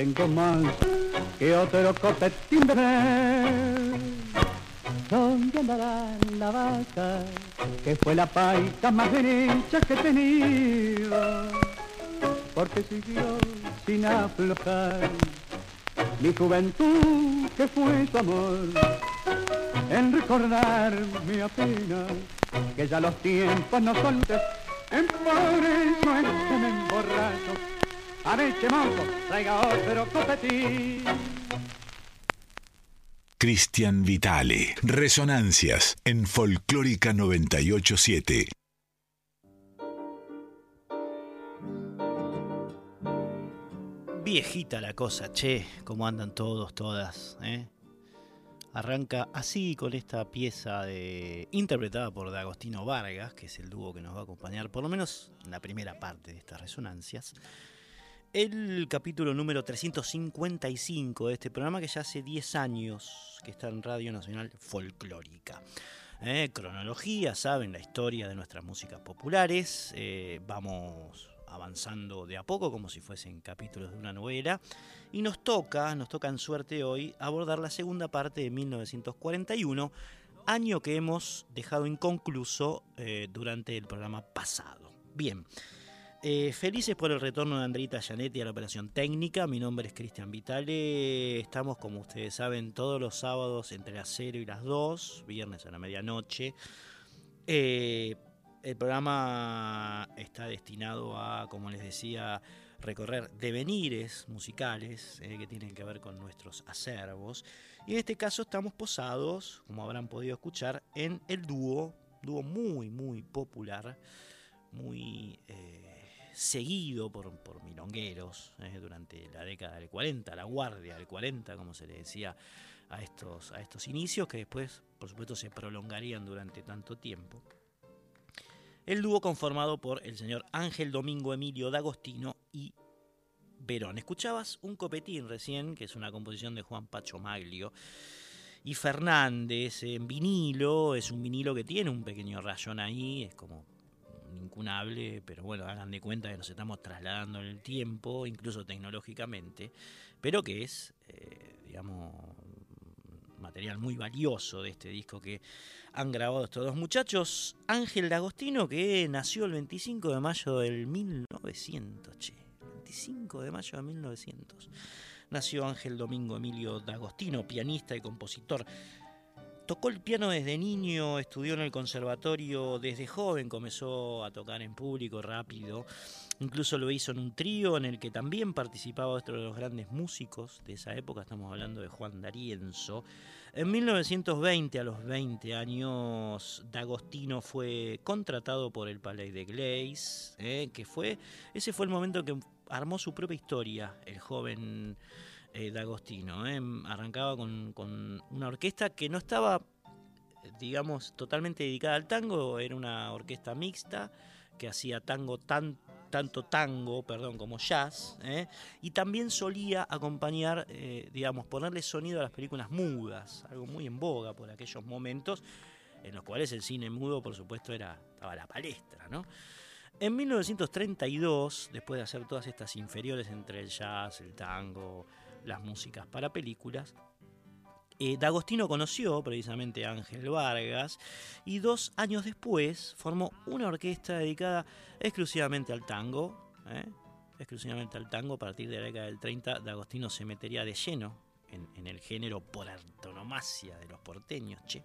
Tengo más que otro copetín de ¿Dónde andará la vaca? Que fue la paita más derecha que he tenido. Porque siguió sin aflojar mi juventud, que fue su amor. En recordar mi pena, que ya los tiempos no son de... A ver, mozo, traiga otro copetín. Cristian Vitale. Resonancias en Folclórica 987. Viejita la cosa, che, cómo andan todos, todas, ¿eh? Arranca así con esta pieza de, interpretada por D'Agostino Vargas, que es el dúo que nos va a acompañar, por lo menos en la primera parte de estas resonancias el capítulo número 355 de este programa que ya hace 10 años que está en Radio Nacional Folclórica. Eh, cronología, saben, la historia de nuestras músicas populares. Eh, vamos avanzando de a poco como si fuesen capítulos de una novela. Y nos toca, nos toca en suerte hoy abordar la segunda parte de 1941, año que hemos dejado inconcluso eh, durante el programa pasado. Bien. Eh, felices por el retorno de Andrita Gianetti a la operación técnica. Mi nombre es Cristian Vitale. Estamos, como ustedes saben, todos los sábados entre las 0 y las 2, viernes a la medianoche. Eh, el programa está destinado a, como les decía, recorrer devenires musicales eh, que tienen que ver con nuestros acervos. Y en este caso estamos posados, como habrán podido escuchar, en el dúo, dúo muy, muy popular, muy seguido por, milongueros eh, durante la década del 40, la guardia del 40, como se le decía a estos, a estos inicios, que después, por supuesto, se prolongarían durante tanto tiempo. El dúo conformado por el señor Ángel Domingo Emilio D'Agostino y Verón. Escuchabas un copetín recién, que es una composición de Juan Pacho Maglio. Y Fernández en vinilo, es un vinilo que tiene un pequeño rayón ahí, es como incunable, pero bueno, hagan de cuenta que nos estamos trasladando en el tiempo, incluso tecnológicamente, pero que es, eh, digamos, material muy valioso de este disco que han grabado estos dos muchachos. Ángel D'Agostino, que nació el 25 de mayo del 1900, che, 25 de mayo de 1900. Nació Ángel Domingo Emilio D'Agostino, pianista y compositor tocó el piano desde niño, estudió en el conservatorio desde joven, comenzó a tocar en público rápido. Incluso lo hizo en un trío en el que también participaba otro de los grandes músicos de esa época, estamos hablando de Juan D'Arienzo. En 1920, a los 20 años, D'Agostino fue contratado por el Palais de Glace, eh, que fue, ese fue el momento que armó su propia historia, el joven eh, D'Agostino. Eh. Arrancaba con, una orquesta que no estaba, digamos, totalmente dedicada al tango, era una orquesta mixta que hacía tango tan tanto tango, perdón, como jazz, ¿eh? y también solía acompañar, eh, digamos, ponerle sonido a las películas mudas, algo muy en boga por aquellos momentos, en los cuales el cine mudo, por supuesto, era, estaba la palestra, ¿no? En 1932, después de hacer todas estas inferiores entre el jazz, el tango, las músicas para películas, eh, D'Agostino conoció precisamente a Ángel Vargas y dos años después formó una orquesta dedicada exclusivamente al tango. ¿eh? Exclusivamente al tango, a partir de la década del 30, D'Agostino se metería de lleno en, el género por antonomasia de los porteños, che.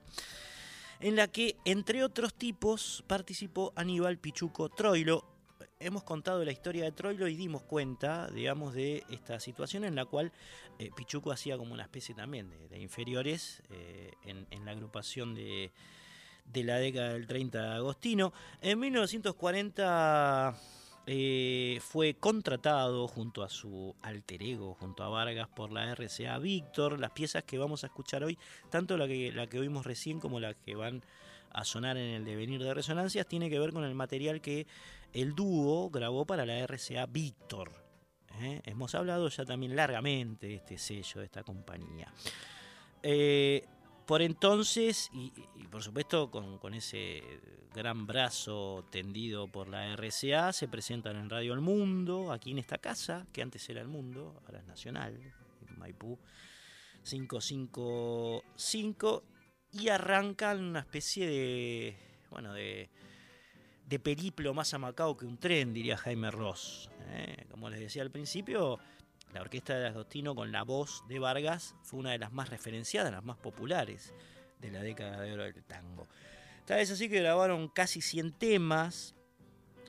En la que, entre otros tipos, participó Aníbal Pichuco Troilo, hemos contado la historia de Troilo y dimos cuenta, digamos, de esta situación en la cual eh, Pichuco hacía como una especie también de, inferiores eh, en, la agrupación de, de, la década del 30 de Agostino. En 1940 eh, fue contratado junto a su alter ego, junto a Vargas, por la RCA Víctor. Las piezas que vamos a escuchar hoy, tanto la que, la que oímos recién como la que van a sonar en el devenir de resonancias, tiene que ver con el material que el dúo grabó para la RCA Víctor. ¿eh? Hemos hablado ya también largamente de este sello, de esta compañía. Eh, por entonces, y, por supuesto con, ese gran brazo tendido por la RCA, se presentan en Radio El Mundo, aquí en esta casa, que antes era El Mundo, ahora es Nacional, en Maipú 555, y arrancan una especie de, bueno, de, de periplo más amacado que un tren, diría Jaime Ross. ¿eh? Como les decía al principio, la orquesta de Agostino con la voz de Vargas fue una de las más referenciadas, las más populares de la década de oro del tango. Tal vez así que grabaron casi 100 temas.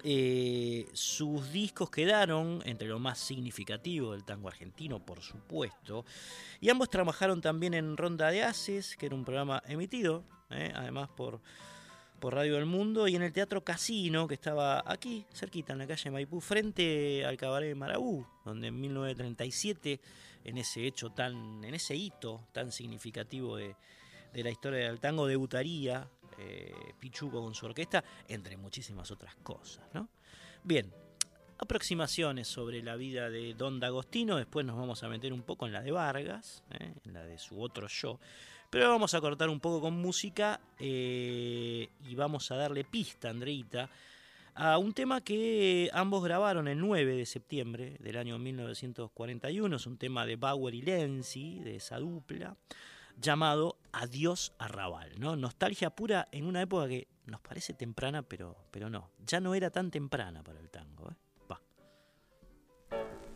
Eh, sus discos quedaron entre lo más significativo del tango argentino, por supuesto. Y ambos trabajaron también en Ronda de Haces, que era un programa emitido, ¿eh? además por Radio del Mundo y en el Teatro Casino, que estaba aquí, cerquita, en la calle Maipú, frente al Cabaret de Marabú, donde en 1937, en ese hecho tan, en ese hito tan significativo de, la historia del tango, debutaría eh, Pichuco con su orquesta, entre muchísimas otras cosas. ¿no? Bien, aproximaciones sobre la vida de Don D'Agostino, después nos vamos a meter un poco en la de Vargas, ¿eh? en la de su otro show. Pero vamos a cortar un poco con música eh, y vamos a darle pista, Andreita, a un tema que ambos grabaron el 9 de septiembre del año 1941. Es un tema de Bauer y Lenzi, de esa dupla, llamado Adiós Arrabal. ¿no? Nostalgia pura en una época que nos parece temprana, pero, pero no. Ya no era tan temprana para el tango. ¿eh?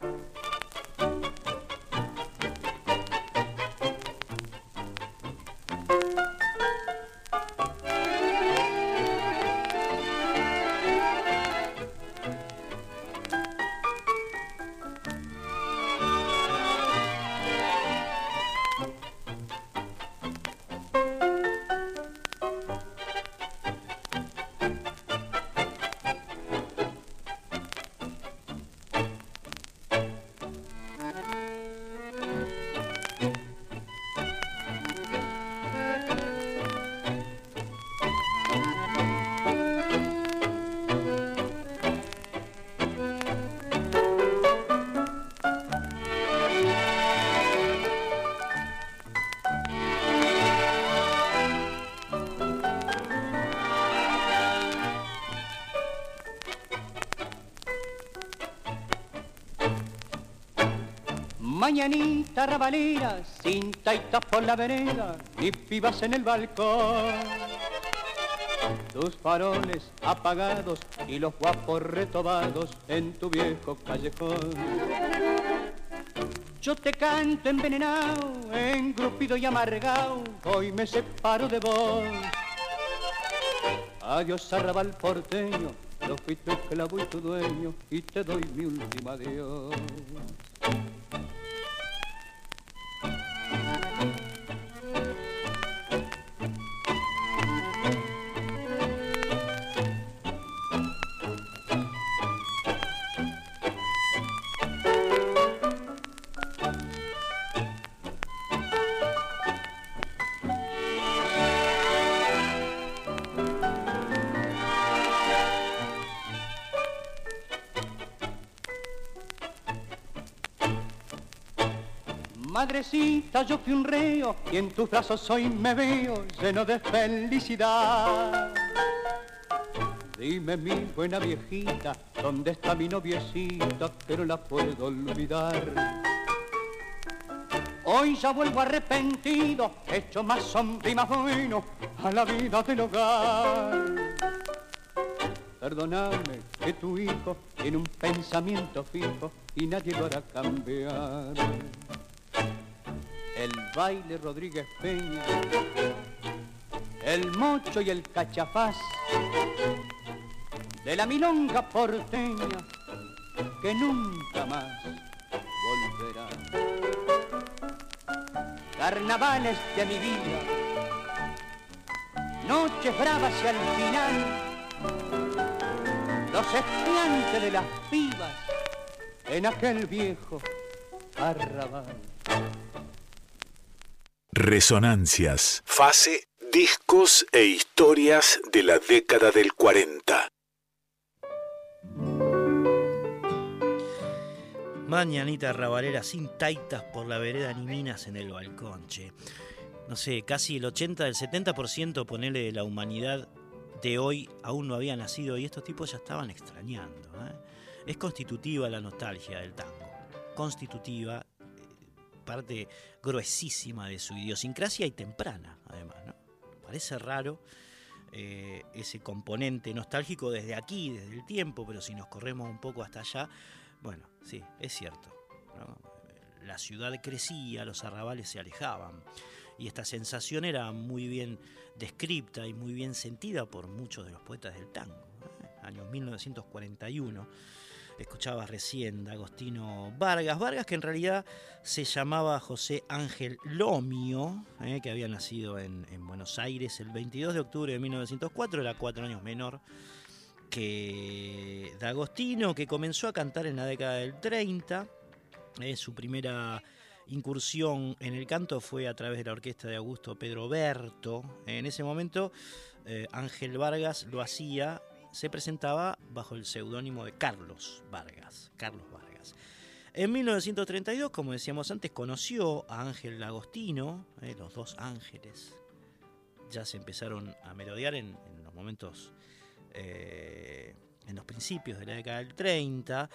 mañanita sin taitas por la vereda, ni pibas en el balcón. Tus faroles apagados y los guapos retobados en tu viejo callejón. Yo te canto envenenado en grupo estúpido y amargado, hoy me separo de vos. Adiós arrabal porteño, lo fui tu esclavo y tu dueño, y te doy mi última adiós. Madrecita, yo fui un reo y en tus brazos hoy me veo lleno de felicidad. Dime mi buena viejita, ¿dónde está mi noviecita que no la puedo olvidar? Hoy ya vuelvo arrepentido, hecho más hombre y más bueno a la vida del hogar. Perdóname que tu hijo tiene un pensamiento fijo y nadie lo hará cambiar el baile Rodríguez Peña, el mocho y el cachafaz, de la milonga porteña que nunca más volverá. Carnavales de mi vida, noches bravas y al final, los estudiantes de las pibas en aquel viejo arrabal. Resonancias. Fase, discos e historias de la década del 40. Mañanita rabalera sin taitas por la vereda ni minas en el balcón, che. No sé, casi el 80 del 70% ponele de la humanidad de hoy aún no había nacido y estos tipos ya estaban extrañando. ¿eh? Es constitutiva la nostalgia del tango. Constitutiva parte gruesísima de su idiosincrasia y temprana, además. ¿no? Parece raro eh, ese componente nostálgico desde aquí, desde el tiempo, pero si nos corremos un poco hasta allá, bueno, sí, es cierto. La ciudad crecía, los arrabales se alejaban. Y esta sensación era muy bien descripta y muy bien sentida por muchos de los poetas del tango. ¿eh? Año 1941 escuchabas recién de Agostino Vargas. Vargas que en realidad se llamaba José Ángel Lomio, eh, que había nacido en, Buenos Aires el 22 de octubre de 1904, era cuatro años menor que D'Agostino, que comenzó a cantar en la década del 30. Eh, su primera incursión en el canto fue a través de la orquesta de Augusto Pedro Berto. En ese momento eh, Ángel Vargas lo hacía se presentaba bajo el seudónimo de Carlos Vargas. Carlos Vargas. En 1932, como decíamos antes, conoció a Ángel Agostino, eh, los dos ángeles. Ya se empezaron a merodear en, los momentos, eh, en los principios de la década del 30.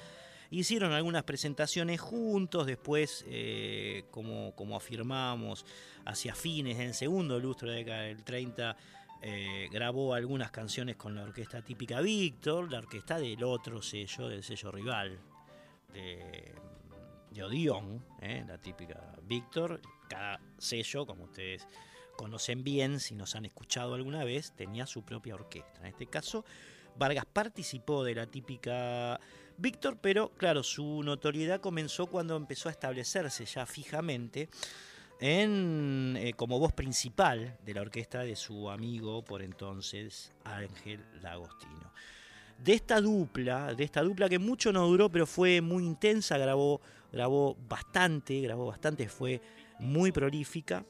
Hicieron algunas presentaciones juntos, después, eh, como, como afirmamos, hacia fines del segundo lustro de la década del 30, eh, grabó algunas canciones con la orquesta típica Víctor, la orquesta del otro sello, del sello rival de, de Odeon, eh, la típica Víctor. Cada sello, como ustedes conocen bien, si nos han escuchado alguna vez, tenía su propia orquesta. En este caso, Vargas participó de la típica Víctor, pero claro, su notoriedad comenzó cuando empezó a establecerse ya fijamente en, eh, como voz principal de la orquesta de su amigo por entonces Ángel Lagostino. De esta dupla, de esta dupla que mucho no duró, pero fue muy intensa, grabó, grabó bastante, grabó bastante, fue muy prolífica.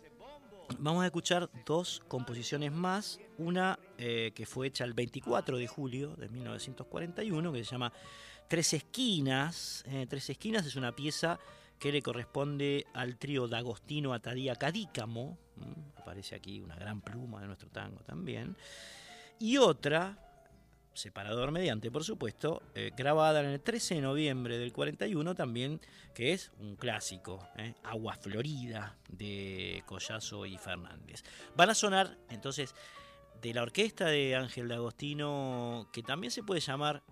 Vamos a escuchar dos composiciones más, una eh, que fue hecha el 24 de julio de 1941, que se llama Tres Esquinas. Eh, Tres Esquinas es una pieza que le corresponde al trío D'Agostino Atadía Cadícamo, aparece aquí una gran pluma de nuestro tango también, y otra, separador mediante por supuesto, eh, grabada en el 13 de noviembre del 41 también, que es un clásico, eh, Agua Florida de Collazo y Fernández. Van a sonar entonces de la orquesta de Ángel D'Agostino, que también se puede llamar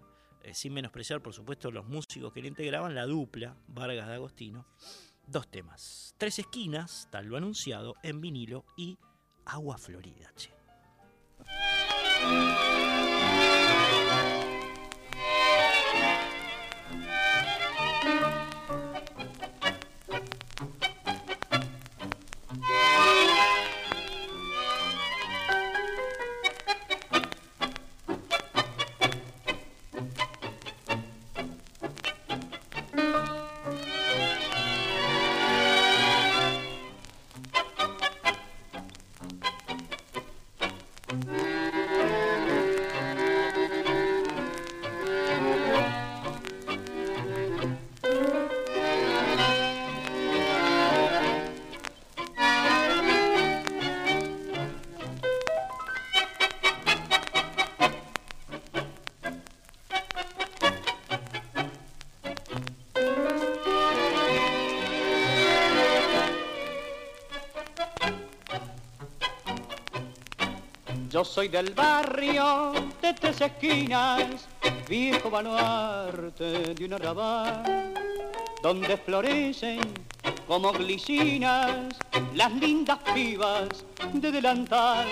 eh, sin menospreciar, por supuesto, los músicos que le integraban, la dupla Vargas de Agostino. dos temas. Tres esquinas, tal lo anunciado, en vinilo y Agua Florida. Soy del barrio de tres esquinas, viejo baluarte de un arrabal, donde florecen como glicinas las lindas pibas de delantal,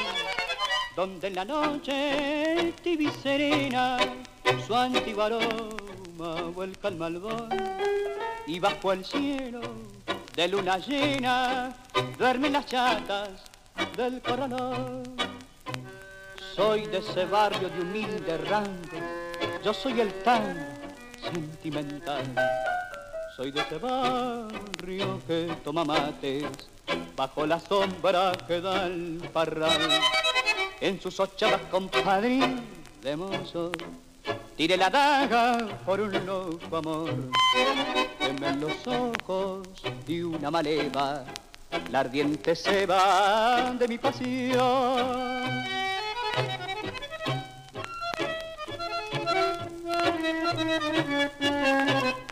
donde en la noche tibia serena su antiguo aroma vuelca al malvón y bajo el cielo de luna llena duermen las chatas del corralón. Soy de ese barrio de humilde rango, yo soy el tan sentimental. Soy de ese barrio que toma mates bajo la sombra que da el parral. En sus ochavas compadrín de mozo, tire la daga por un loco amor. Temen los ojos de una maleva, la ardiente ceba de mi pasión. Thank you.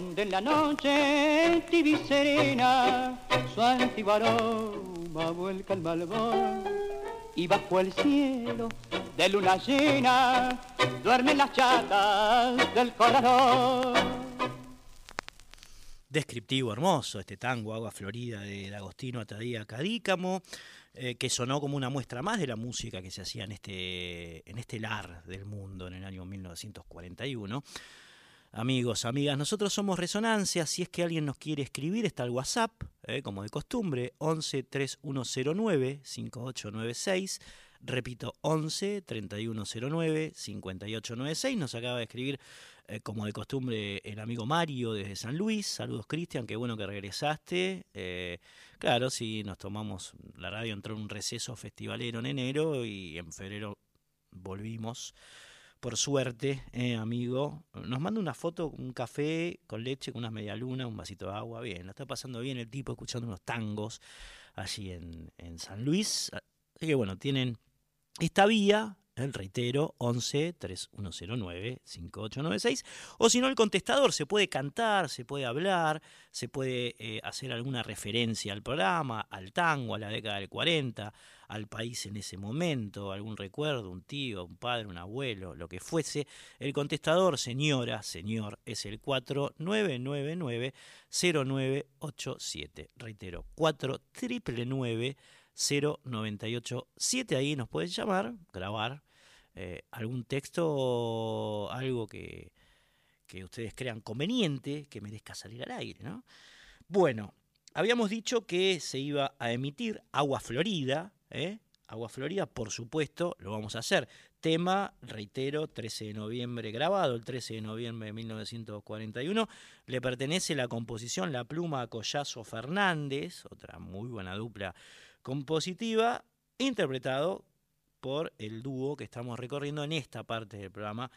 Donde en la noche tibia y serena su antiguo aroma vuelca el malvón y bajo el cielo de luna llena duermen las chatas del corralón. Descriptivo, hermoso, este tango Agua Florida de Agostino Atadía Cadícamo, eh, que sonó como una muestra más de la música que se hacía en este, en este lar del mundo en el año 1941. Amigos, amigas, nosotros somos Resonancia. Si es que alguien nos quiere escribir, está el WhatsApp, eh, como de costumbre, 11 3109 5896. Repito, 11 3109 5896. Nos acaba de escribir, eh, como de costumbre, el amigo Mario desde San Luis. Saludos, Cristian, qué bueno que regresaste. Eh, claro, sí, nos tomamos. La radio entró en un receso festivalero en enero y en febrero volvimos por suerte, eh, amigo, nos manda una foto, un café con leche, con unas media luna, un vasito de agua. Bien, lo está pasando bien el tipo escuchando unos tangos allí en, en San Luis. Así que bueno, tienen esta vía, reitero, 11 3109 5896. O si no, el contestador se puede cantar, se puede hablar, se puede eh, hacer alguna referencia al programa, al tango, a la década del 40 al país en ese momento, algún recuerdo, un tío, un padre, un abuelo, lo que fuese, el contestador, señora, señor, es el 4999-0987. Reitero, 4999 0987. Ahí nos pueden llamar, grabar eh, algún texto, algo que, que ustedes crean conveniente, que merezca salir al aire, ¿no? Bueno, habíamos dicho que se iba a emitir Agua Florida, ¿eh? Agua Florida, por supuesto, lo vamos a hacer. Tema, reitero, 13 de noviembre grabado, el 13 de noviembre de 1941. Le pertenece la composición La Pluma a Collazo Fernández, otra muy buena dupla compositiva, interpretado por el dúo que estamos recorriendo en esta parte del programa,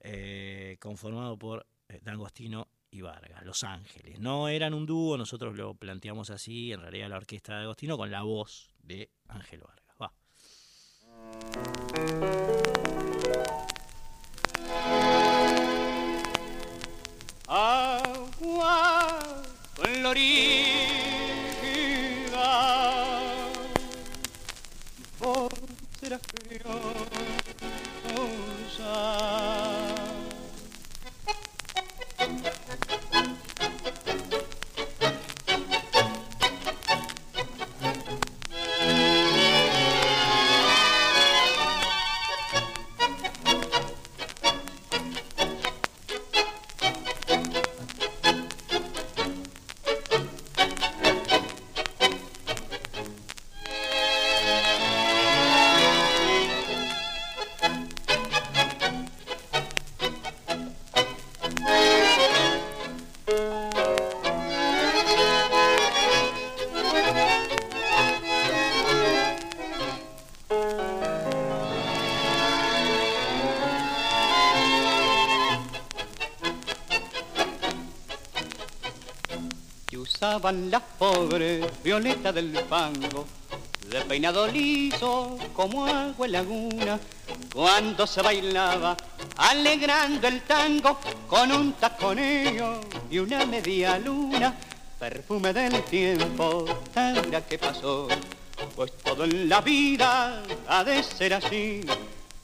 eh, conformado por eh, D'Agostino y Vargas, Los Ángeles. No eran un dúo, nosotros lo planteamos así, en realidad la orquesta de Agostino con la voz de Ángel Vargas. Va. Agua serás criosa. Usaban las pobres violetas del fango, de peinado liso como agua en laguna, cuando se bailaba alegrando el tango con un taconeo y una media luna, perfume del tiempo, tanga que pasó, pues todo en la vida ha de ser así,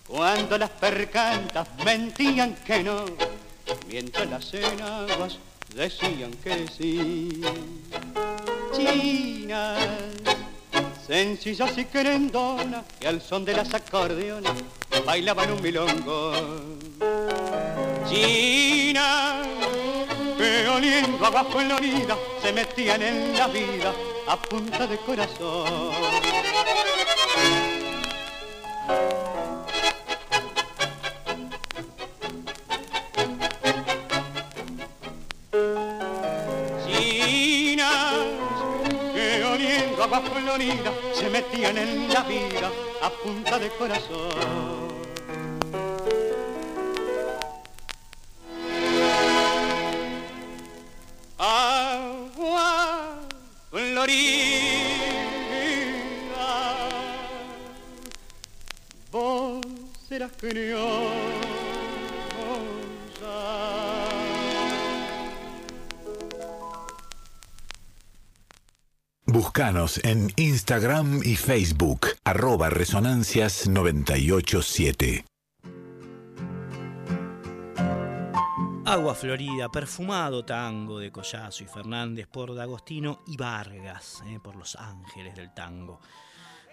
cuando las percantas mentían que no, mientras las enaguas decían que sí. Chinas, sencillas y querendonas, y al son de las acordeonas bailaban un milongo. Chinas, que oliendo abajo en la vida, se metían en la vida a punta de corazón. Florida se metían en la vida a punta de corazón. Agua florida, vos serás criolla. Búscanos en Instagram y Facebook, arroba resonancias987. Agua Florida, perfumado tango de Collazo y Fernández por D'Agostino y Vargas, eh, por Los Ángeles del Tango.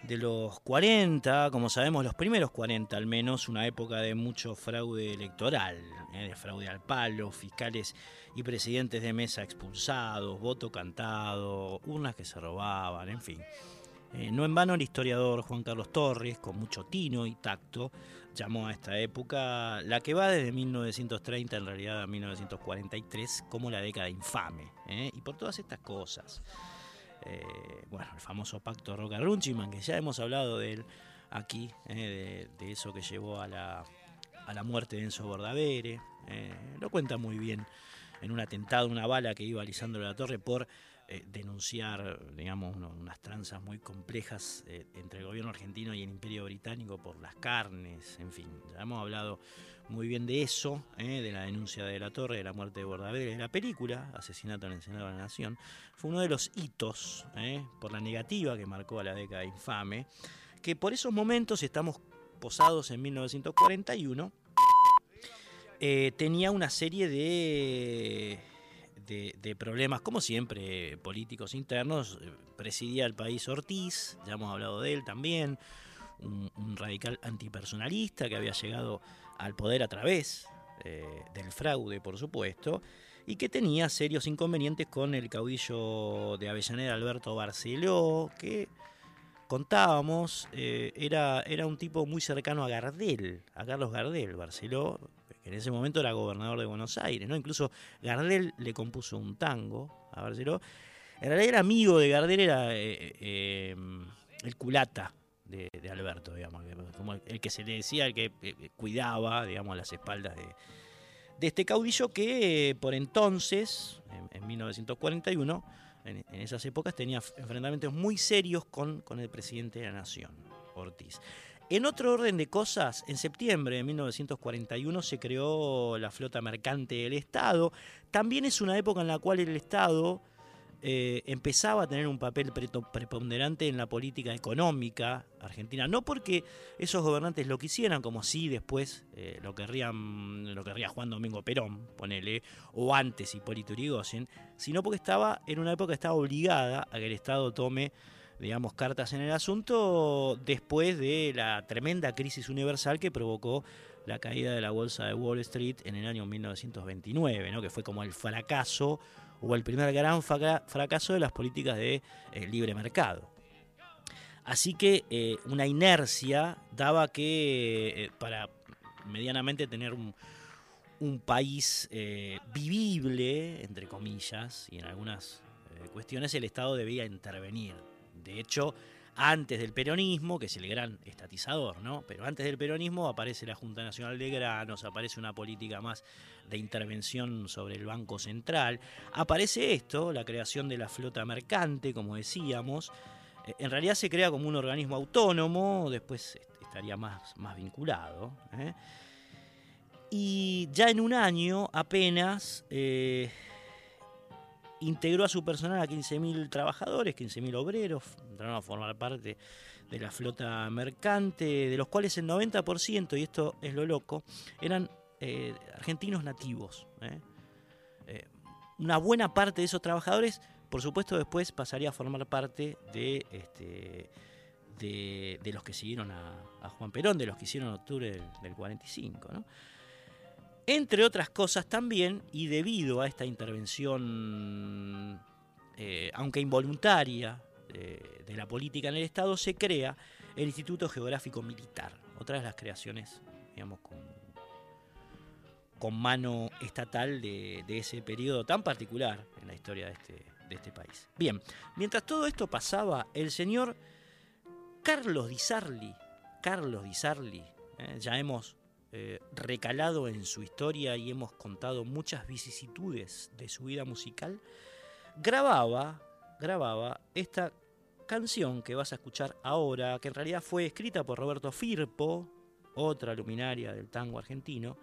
De los 40, como sabemos, los primeros 40 al menos, una época de mucho fraude electoral, eh, de fraude al palo, fiscales y presidentes de mesa expulsados, voto cantado, urnas que se robaban, en fin. Eh, no en vano el historiador Juan Carlos Torres, con mucho tino y tacto, llamó a esta época, la que va desde 1930 en realidad a 1943, como la década infame. ¿eh? Y por todas estas cosas. Eh, bueno, el famoso pacto Roca-Runchiman, que ya hemos hablado de él aquí, de, de, eso que llevó a la, a la muerte de Enzo Bordavere. lo cuenta muy bien en un atentado, una bala que iba a Lisandro de la Torre por eh, denunciar, digamos, unas tranzas muy complejas eh, entre el gobierno argentino y el imperio británico por las carnes, en fin, ya hemos hablado muy bien de eso, eh, de la denuncia de la Torre, de la muerte de Bordavere, de la película, Asesinato en el Senado de la Nación, fue uno de los hitos por la negativa que marcó a la década infame, que por esos momentos estamos posados en 1941, eh, tenía una serie de, de, problemas, como siempre, políticos internos. Eh, presidía el país Ortiz, ya hemos hablado de él también, un, radical antipersonalista que había llegado al poder a través eh, del fraude, por supuesto, y que tenía serios inconvenientes con el caudillo de Avellaneda, Alberto Barceló, que contábamos, era, era un tipo muy cercano a Gardel, a Carlos Gardel, Barceló, en ese momento era gobernador de Buenos Aires, ¿no? Incluso Gardel le compuso un tango a Barceló. En realidad era amigo de Gardel, era eh, eh, el culata, de, Alberto, digamos, el que se le decía, el que eh, cuidaba, digamos, las espaldas de, este caudillo que por entonces, en, 1941, en, esas épocas tenía enfrentamientos muy serios con el presidente de la nación, Ortiz. En otro orden de cosas, en septiembre de 1941 se creó la flota mercante del Estado. También es una época en la cual el Estado eh, empezaba a tener un papel preponderante en la política económica argentina. No porque esos gobernantes lo quisieran, como si después eh, lo, querrían, lo querría Juan Domingo Perón, ponele, o antes Hipólito Yrigoyen, sino porque estaba en una época estaba obligada a que el Estado tome digamos, cartas en el asunto después de la tremenda crisis universal que provocó la caída de la bolsa de Wall Street en el año 1929, ¿no? que fue como el fracaso o el primer gran fracaso de las políticas de eh, libre mercado. Así que eh, una inercia daba que eh, para medianamente tener un, país vivible, entre comillas, y en algunas cuestiones el Estado debía intervenir. De hecho, antes del peronismo, que es el gran estatizador, ¿no? Pero antes del peronismo aparece la Junta Nacional de Granos, aparece una política más de intervención sobre el Banco Central, aparece esto, la creación de la flota mercante, como decíamos, eh, en realidad se crea como un organismo autónomo, después estaría más, más vinculado. ¿eh? Y ya en un año apenas eh, integró a su personal a 15.000 trabajadores, 15.000 obreros, entraron a formar parte de la flota mercante, de los cuales el 90%, y esto es lo loco, eran eh, argentinos nativos. ¿eh? Eh, una buena parte de esos trabajadores, por supuesto, después pasaría a formar parte de, este, de, los que siguieron a, Juan Perón, de los que hicieron octubre del, del 45. ¿no? Entre otras cosas también, y debido a esta intervención, eh, aunque involuntaria, de la política en el Estado, se crea el Instituto Geográfico Militar, otra de las creaciones, digamos, con, mano estatal de, ese periodo tan particular en la historia de este, de este país. Bien, mientras todo esto pasaba, el señor Carlos Di Sarli, Carlos Di Sarli, eh, ya hemos eh, recalado en su historia y hemos contado muchas vicisitudes de su vida musical, grababa, grababa esta canción que vas a escuchar ahora, que en realidad fue escrita por Roberto Firpo, otra luminaria del tango argentino,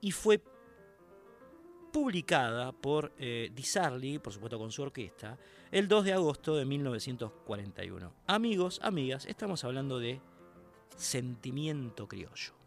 y fue publicada por eh, Di Sarli, por supuesto con su orquesta, el 2 de agosto de 1941. Amigos, amigas, estamos hablando de Sentimiento Criollo.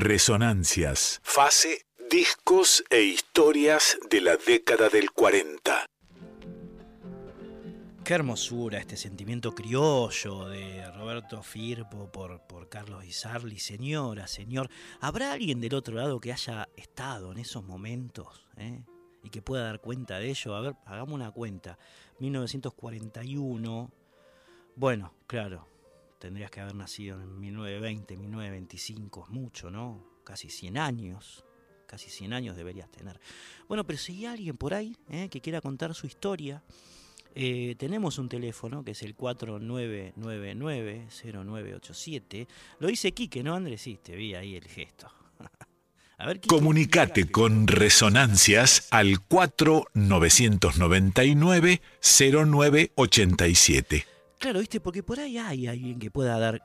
Resonancias, fase, discos e historias de la década del 40. Qué hermosura este sentimiento criollo de Roberto Firpo por, por Carlos Isarli. Señora, señor, ¿habrá alguien del otro lado que haya estado en esos momentos eh? y que pueda dar cuenta de ello? A ver, hagamos una cuenta. 1941. Bueno, claro, tendrías que haber nacido en 1920, 1925, es mucho, ¿no? Casi 100 años, casi 100 años deberías tener. Bueno, pero si hay alguien por ahí ¿eh? que quiera contar su historia, eh, tenemos un teléfono que es el 4999-0987. Lo dice Quique, ¿no, Andrés? Sí, te vi ahí el gesto. A ver, Comunicate con Resonancias al 4999-0987. Claro, viste, porque por ahí hay alguien que pueda dar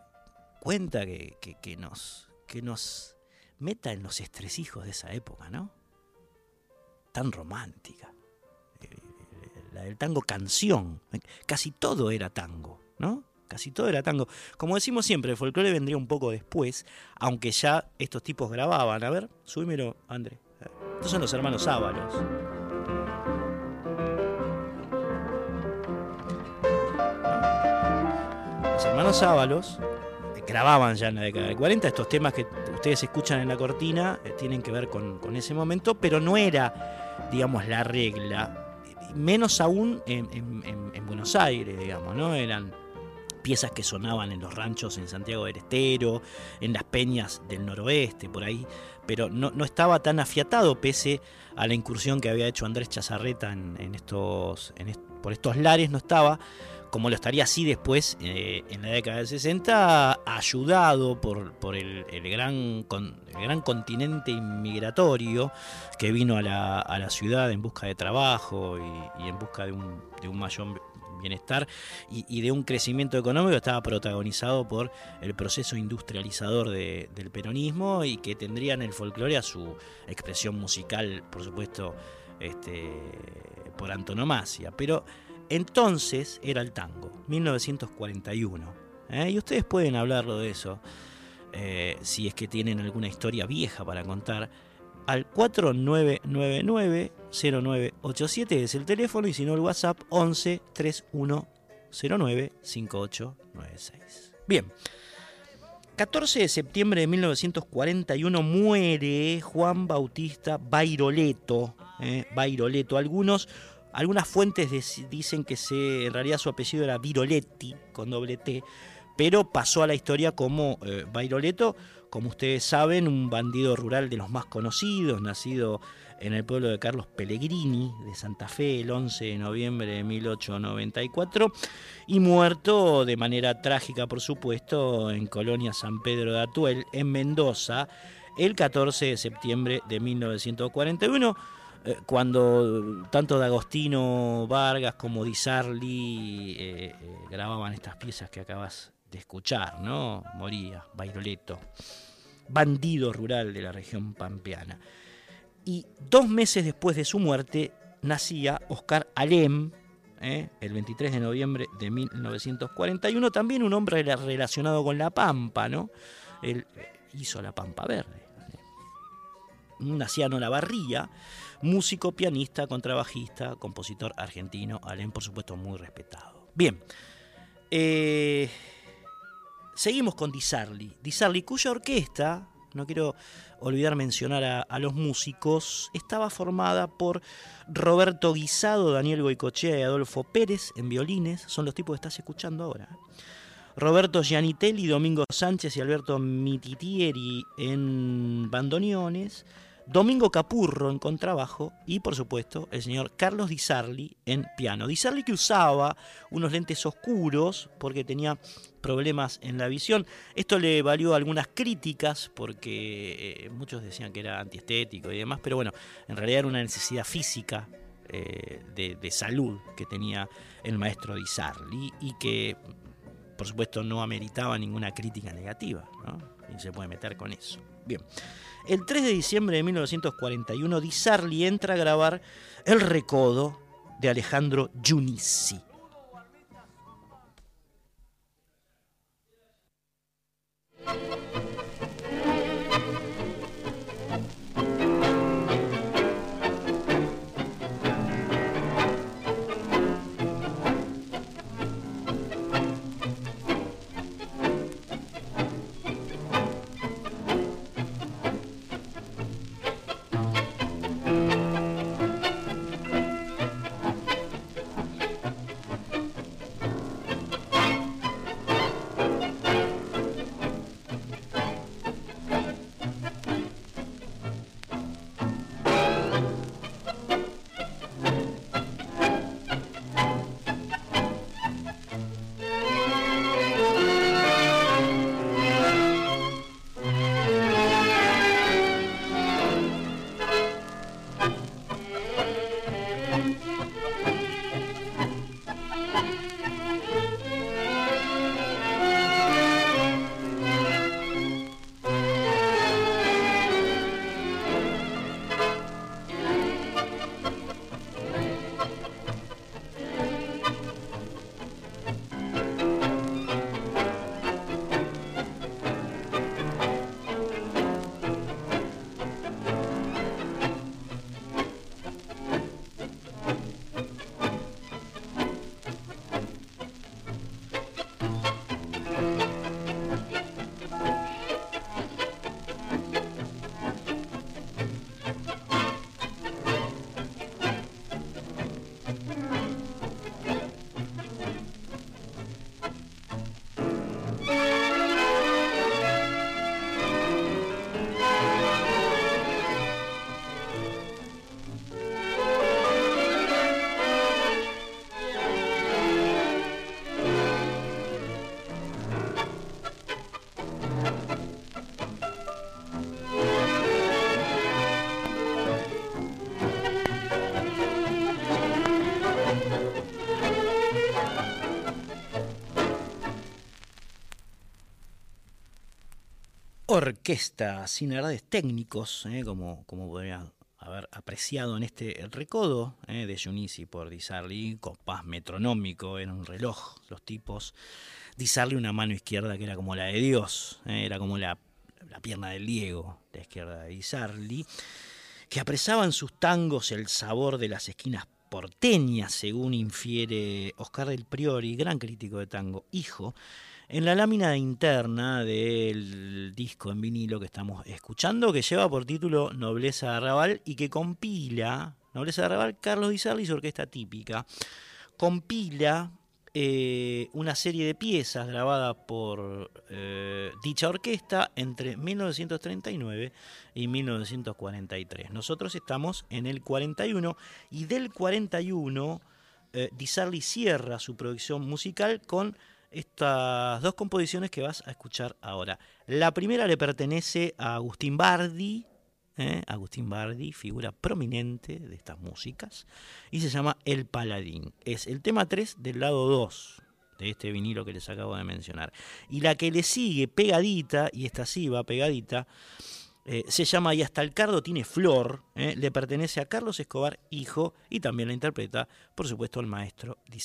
cuenta que, que, nos, que nos meta en los estresijos de esa época, ¿no? Tan romántica. Eh, la del tango canción. Casi todo era tango, ¿no? Casi todo era tango. Como decimos siempre, el folclore vendría un poco después, aunque ya estos tipos grababan. A ver, subímelo, André. Estos son los hermanos Ábalos. Hermanos Ábalos grababan ya en la década del 40. Estos temas que ustedes escuchan en la cortina eh, tienen que ver con, ese momento, pero no era, digamos, la regla. Menos aún en, Buenos Aires, digamos, ¿no? Eran piezas que sonaban en los ranchos en Santiago del Estero, en las peñas del noroeste, por ahí, pero no, estaba tan afiatado pese a la incursión que había hecho Andrés Chazarreta en, estos, por estos lares, no estaba como lo estaría así después eh, en la década del 60, ayudado por, el, gran, gran continente inmigratorio que vino a la, ciudad en busca de trabajo y, en busca de un, mayor bienestar y, de un crecimiento económico estaba protagonizado por el proceso industrializador del peronismo y que tendría en el folclore a su expresión musical, por supuesto, este, por antonomasia. Pero entonces era el tango, 1941. ¿eh? Y ustedes pueden hablarlo de eso, eh, si es que tienen alguna historia vieja para contar, al 4999-0987 es el teléfono y si no el WhatsApp 11 3109 5896. Bien. 14 de septiembre de 1941 muere Juan Bautista Bairoleto. ¿eh? Bairoleto. Algunos algunas fuentes dicen que se, en realidad su apellido era Viroletti, con doble T, pero pasó a la historia como eh, como ustedes saben, un bandido rural de los más conocidos, nacido en el pueblo de Carlos Pellegrini, de Santa Fe, el 11 de noviembre de 1894, y muerto de manera trágica, por supuesto, en Colonia San Pedro de Atuel, en Mendoza, el 14 de septiembre de 1941 eh, cuando tanto D'Agostino Vargas como Di Sarli eh, eh, grababan estas piezas que acabas de escuchar, ¿no? Moría, Bairoleto, bandido rural de la región pampeana. Y dos meses después de su muerte nacía Oscar Alem, el 23 de noviembre de 1941, también un hombre relacionado con la Pampa, ¿no? Él hizo la Pampa Verde. Nacía en Barría músico, pianista, contrabajista, compositor argentino, Alem por supuesto muy respetado. Bien, eh, seguimos con Di Sarli. Di Sarli, cuya orquesta, no quiero olvidar mencionar a, los músicos, estaba formada por Roberto Guisado, Daniel Goicochea y Adolfo Pérez en violines, son los tipos que estás escuchando ahora. Roberto Gianitelli, Domingo Sánchez y Alberto Mititieri en bandoneones, Domingo Capurro en contrabajo y por supuesto el señor Carlos Di Sarli en piano. Di Sarli que usaba unos lentes oscuros porque tenía problemas en la visión. Esto le valió algunas críticas porque eh, muchos decían que era antiestético y demás, pero bueno, en realidad era una necesidad física eh, de, salud que tenía el maestro Di Sarli y que por supuesto no ameritaba ninguna crítica negativa, ¿no? Y se puede meter con eso. Bien. El 3 de diciembre de 1941, Di Sarli entra a grabar El Recodo de Alejandro Giunissi. Orquesta sin errores técnicos, eh, como, como podría haber apreciado en este recodo eh, de Junisi por Di compás metronómico, era un reloj, los tipos. Di una mano izquierda que era como la de Dios, eh, era como la, pierna del Diego, la izquierda de Di que apresaban sus tangos el sabor de las esquinas porteñas, según infiere Oscar del Priori, gran crítico de tango, hijo, en la lámina interna del disco en vinilo que estamos escuchando, que lleva por título Nobleza de Arrabal y que compila, Nobleza de Arrabal, Carlos Di Sarli, su orquesta típica, compila eh, una serie de piezas grabadas por eh, dicha orquesta entre 1939 y 1943. Nosotros estamos en el 41 y del 41 eh, Di Sarli cierra su producción musical con estas dos composiciones que vas a escuchar ahora. La primera le pertenece a Agustín Bardi, ¿eh? Agustín Bardi, figura prominente de estas músicas, y se llama El Paladín. Es el tema 3 del lado 2 de este vinilo que les acabo de mencionar. Y la que le sigue pegadita, y esta sí va pegadita, eh, se llama Y hasta el cardo tiene flor, ¿eh? le pertenece a Carlos Escobar, hijo, y también la interpreta, por supuesto, el maestro Di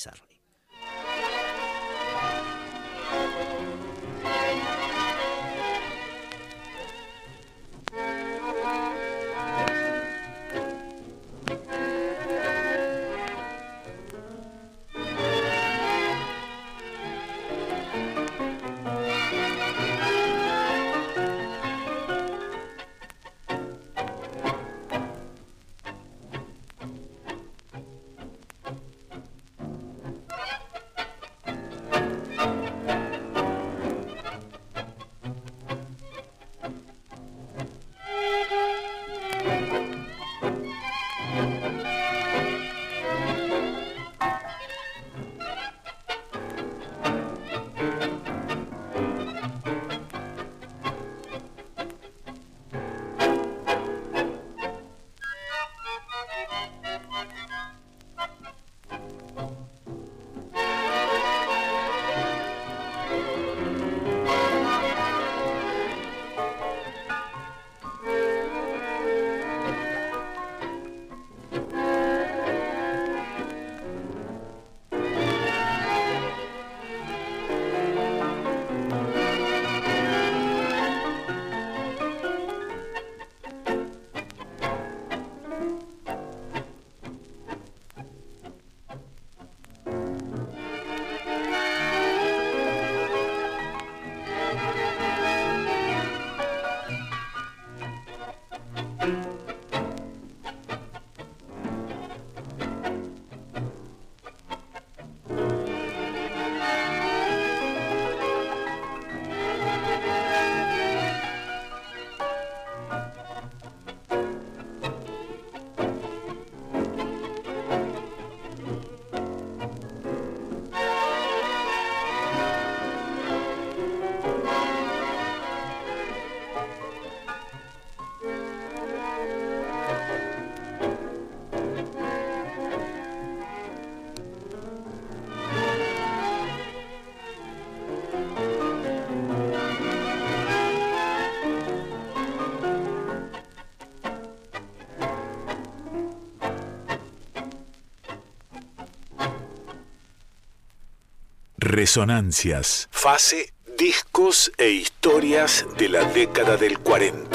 Resonancias. Fase, discos e historias de la década del 40.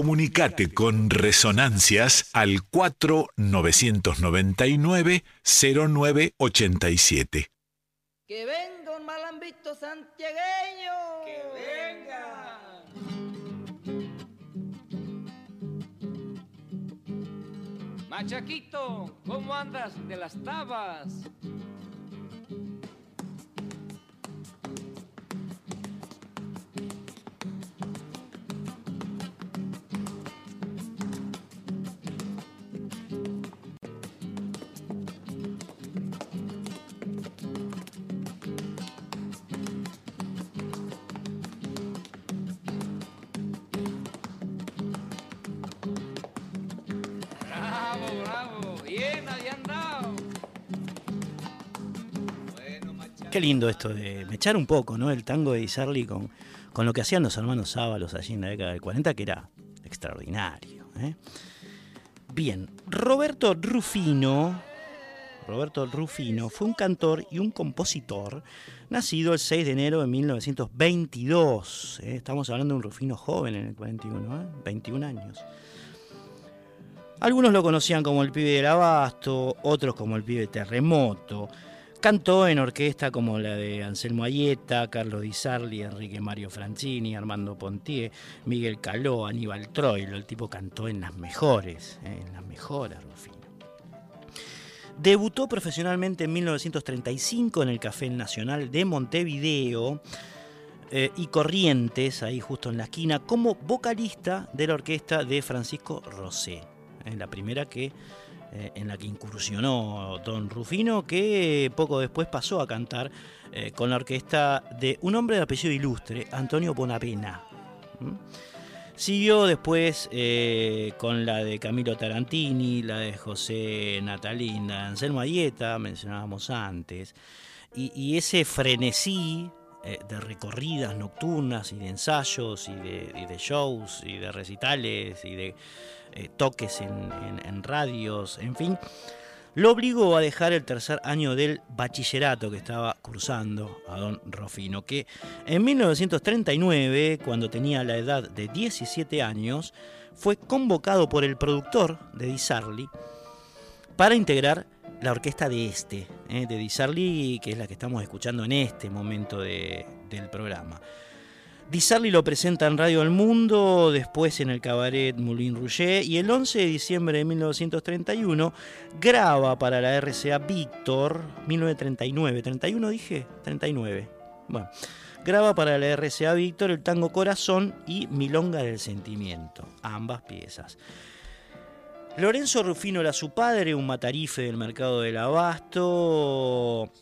Comunicate con Resonancias al 4999 0987 lindo esto de echar un poco, ¿no? El tango de Isarli con, con lo que hacían los hermanos Sábalos allí en la década del 40, que era extraordinario. ¿eh? Bien, Roberto Rufino, Roberto Rufino fue un cantor y un compositor nacido el 6 de enero de 1922. ¿eh? Estamos hablando de un Rufino joven en el 41, ¿eh? 21 años. Algunos lo conocían como el pibe del abasto, otros como el pibe terremoto. Cantó en orquesta como la de Anselmo Ayeta, Carlos Di Sarli, Enrique Mario Francini, Armando Pontier, Miguel Caló, Aníbal Troilo. El tipo cantó en las mejores, eh, en las mejores, Rufino. Debutó profesionalmente en 1935 en el Café Nacional de Montevideo eh, y Corrientes, ahí justo en la esquina, como vocalista de la orquesta de Francisco Rosé. En la primera que eh, en la que incursionó Don Rufino, que poco después pasó a cantar eh, con la orquesta de un hombre de apellido ilustre, Antonio Bonapena. Siguió después eh, con la de Camilo Tarantini, la de José de Anselmo Ayeta, mencionábamos antes, y, ese frenesí de recorridas nocturnas y de ensayos y de, shows y de recitales y de eh, toques en, radios, en fin, lo obligó a dejar el tercer año del bachillerato que estaba cursando a don Rufino, que en 1939, cuando tenía la edad de 17 años, fue convocado por el productor de Di Sarli para integrar la orquesta de este, eh, de Di Sarli, que es la que estamos escuchando en este momento del programa. Di Sarli lo presenta en Radio El Mundo, después en el cabaret Moulin Rouget y el 11 de diciembre de 1931 graba para la RCA Víctor, 1939, 31 dije, 39. Bueno, graba para la RCA Víctor el tango Corazón y Milonga del Sentimiento, ambas piezas. Lorenzo Rufino era su padre, un matarife del mercado del abasto,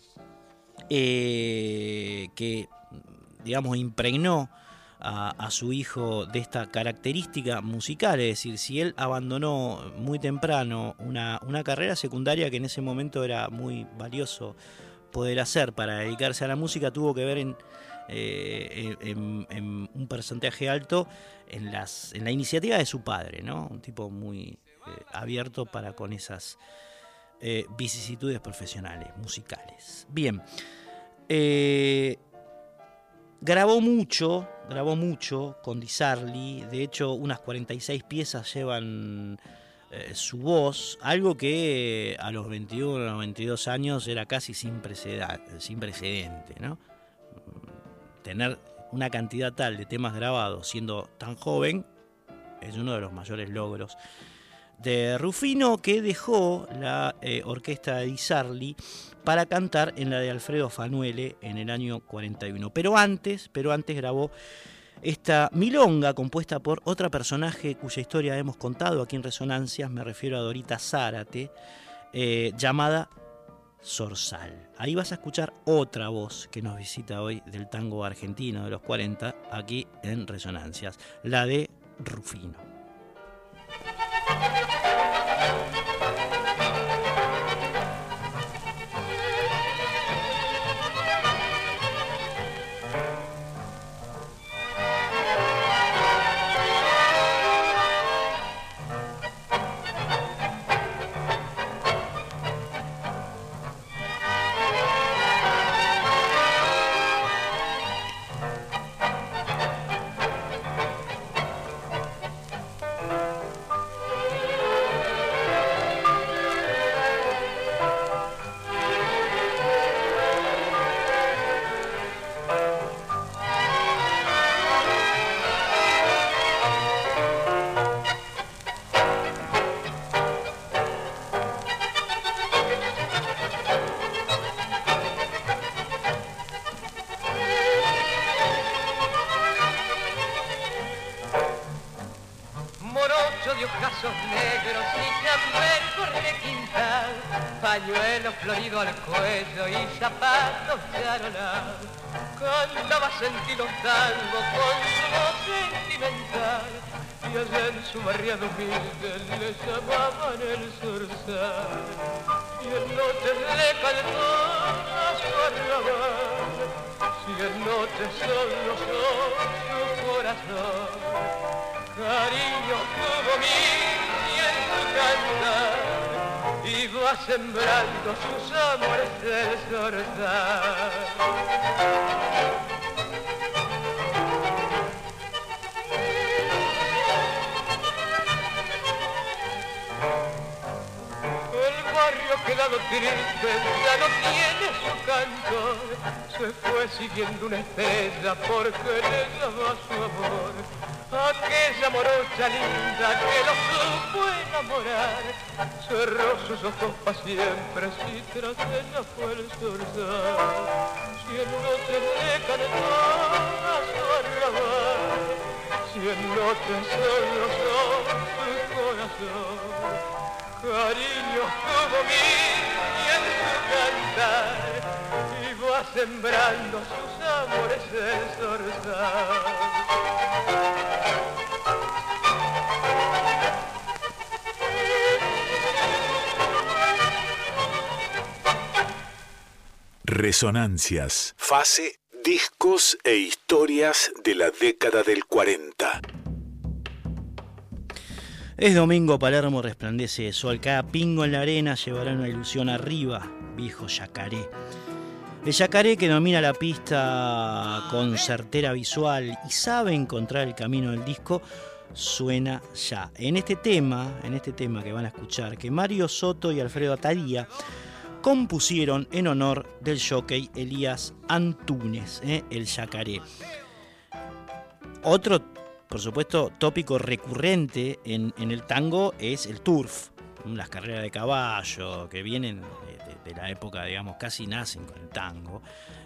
eh, que digamos, impregnó a, su hijo de esta característica musical, es decir, si él abandonó muy temprano una, carrera secundaria que en ese momento era muy valioso poder hacer para dedicarse a la música, tuvo que ver en, eh, un porcentaje alto en, en la iniciativa de su padre, ¿no? un tipo muy eh, abierto para con esas eh, vicisitudes profesionales, musicales. Bien. Grabó mucho, grabó mucho con Di Sarli, de hecho unas 46 piezas llevan eh, su voz, algo que a los 21 o 22 años era casi sin, sin precedente. ¿no? Tener una cantidad tal de temas grabados siendo tan joven es uno de los mayores logros de Rufino que dejó la eh, orquesta de Sarli para cantar en la de Alfredo Fanuele en el año 41. Pero antes, pero antes grabó esta milonga compuesta por otra personaje cuya historia hemos contado aquí en Resonancias, me refiero a Dorita Zárate, eh, llamada Sorsal. Ahí vas a escuchar otra voz que nos visita hoy del tango argentino de los 40, aquí en Resonancias, la de Rufino. Florido al cuello y zapatos de arolar. Cantaba sentimentando con su voz sentimental y allá su barriado humilde le llamaban el zorzal. Y en noches le cantó a su arrabal, si en noches solo son su corazón. Cariño tuvo mi y en su cantar iba sembrando sus amores del zorzal. El barrio quedado triste ya no tiene su canto, se fue siguiendo una estrella porque le daba su amor. Aquella morocha linda que lo supo enamorar, cerró sus ojos para siempre si tras ella fue el zorzal. Si en noche le cantó a su arrabal, si en noche solo son su corazón. Cariño como mí y en su cantar iba sembrando sus amores el zorzal. Resonancias. Fase, discos e historias de la década del 40. Es domingo, Palermo resplandece de sol. Cada pingo en la arena llevará una ilusión arriba, viejo yacaré. El yacaré que domina la pista con certera visual y sabe encontrar el camino del disco, suena ya. En este tema, en este tema que van a escuchar, que Mario Soto y Alfredo Atadía compusieron en honor del jockey Elías Antunes, ¿eh? el yacaré. Otro por supuesto, tópico recurrente en, el tango es el turf, las carreras de caballo que vienen de, la época, digamos, casi nacen con el tango,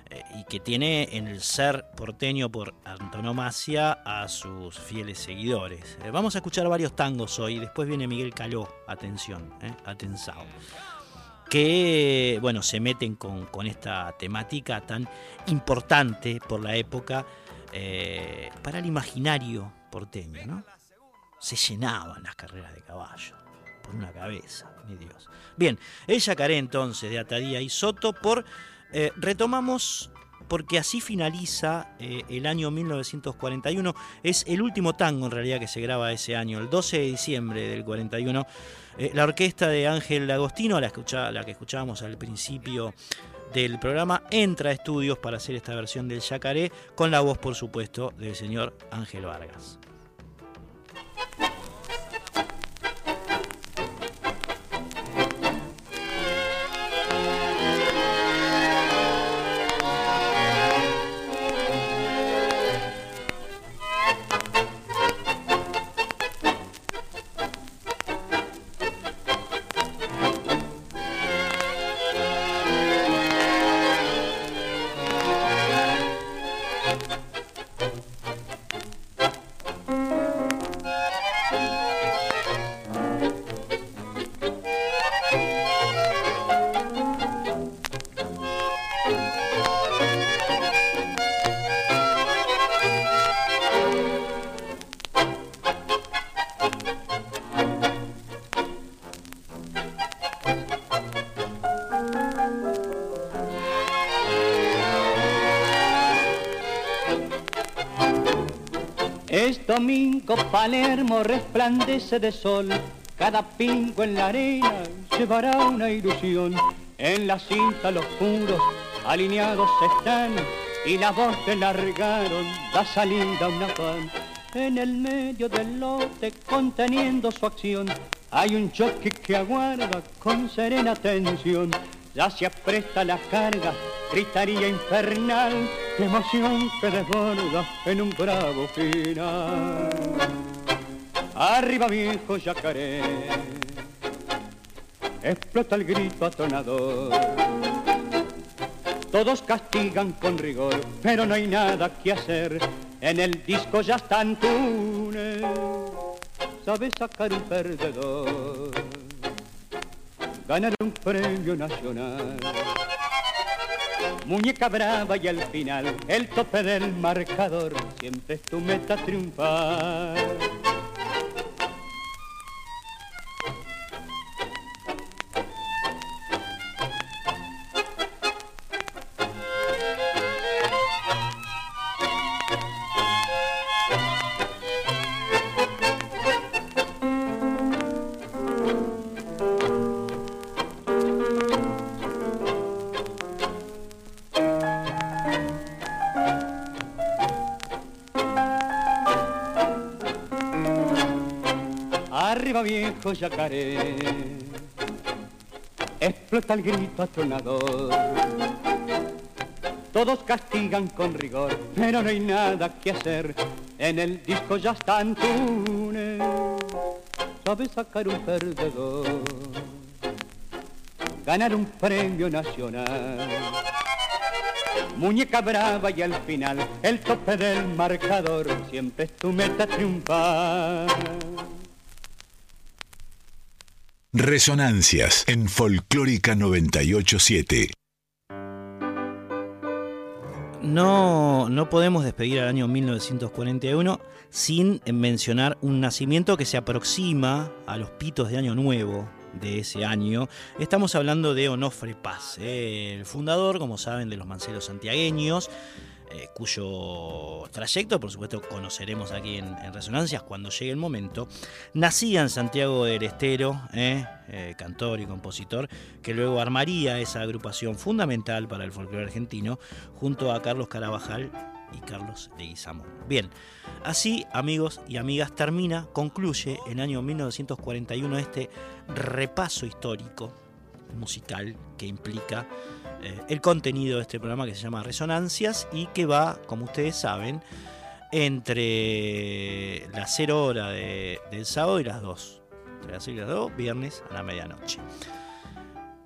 eh, y que tiene en el ser porteño por antonomasia a sus fieles seguidores. Eh, vamos a escuchar varios tangos hoy, después viene Miguel Caló, atención, eh, que, bueno, se meten con, con esta temática tan importante por la época eh, para el imaginario porteño, ¿no? Se llenaban las carreras de caballo por una cabeza, mi Dios. Bien, el yacaré entonces de Atadía y Soto por eh, retomamos porque así finaliza eh, el año 1941. Es el último tango en realidad que se graba ese año, el 12 de diciembre del 41. Eh, la orquesta de Ángel Agostino, la, escucha, la que escuchábamos al principio del programa entra a estudios para hacer esta versión del yacaré con la voz por supuesto del señor Ángel Vargas. Domingo, Palermo resplandece de sol, cada pingo en la arena llevará una ilusión. En la cinta los puros alineados están y la voz que largaron da salida a una pan. En el medio del lote, conteniendo su acción, hay un choque que aguarda con serena atención. Ya se apresta la carga, gritaría infernal, qué emoción que desborda en un bravo final. Arriba viejo yacaré, explota el grito atronador. Todos castigan con rigor, pero no hay nada que hacer. En el disco ya están tunes, sabe sacar un perdedor. ganar un premio nacional. Muñeca brava y al final el tope del marcador siempre es tu meta triunfar. Explota el grito atronador. Todos castigan con rigor, pero no hay nada que hacer. En el disco ya están Túnez, sabe sacar un perdedor, ganar un premio nacional. Muñeca brava y al final el tope del marcador siempre es tu meta triunfar. Resonancias en Folclórica 987. No, no podemos despedir al año 1941 sin mencionar un nacimiento que se aproxima a los pitos de Año Nuevo de ese año. Estamos hablando de Onofre Paz, eh, el fundador, como saben, de los Manceros Santiagueños, eh, cuyo trayecto, por supuesto, conoceremos aquí en, en, Resonancias cuando llegue el momento. Nacía en Santiago del Estero, eh, eh, cantor y compositor, que luego armaría esa agrupación fundamental para el folclore argentino, junto a Carlos Carabajal y Carlos Leguizamón. Bien, así, amigos y amigas, termina, concluye en año 1941 este repaso histórico musical que implica eh, el contenido de este programa que se llama Resonancias y que va, como ustedes saben, entre las 0 hora de, del sábado y las 2. Entre las 0 y las 2, viernes a la medianoche.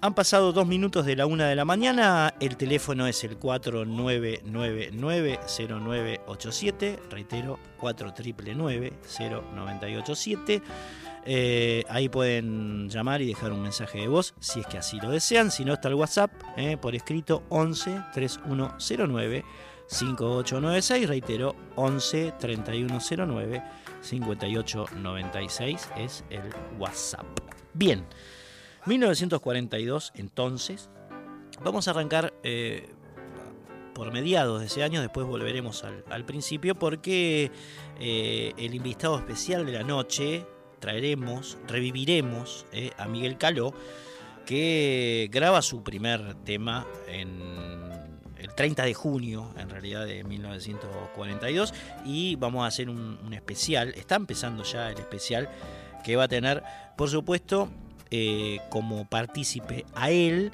Han pasado dos minutos de la una de la mañana. El teléfono es el 4999-0987. Reitero, 4999-0987. Eh, ahí pueden llamar y dejar un mensaje de voz si es que así lo desean. Si no, está el WhatsApp eh, por escrito 11 3109 5896. Reitero, 11 3109 5896 es el WhatsApp. Bien, 1942 entonces. Vamos a arrancar eh, por mediados de ese año, después volveremos al, principio, porque el invitado especial de la noche traeremos, reviviremos eh, a Miguel Caló, que graba su primer tema en el 30 de junio, en realidad, de 1942, y vamos a hacer un, especial, está empezando ya el especial, que va a tener, por supuesto, eh, como partícipe a él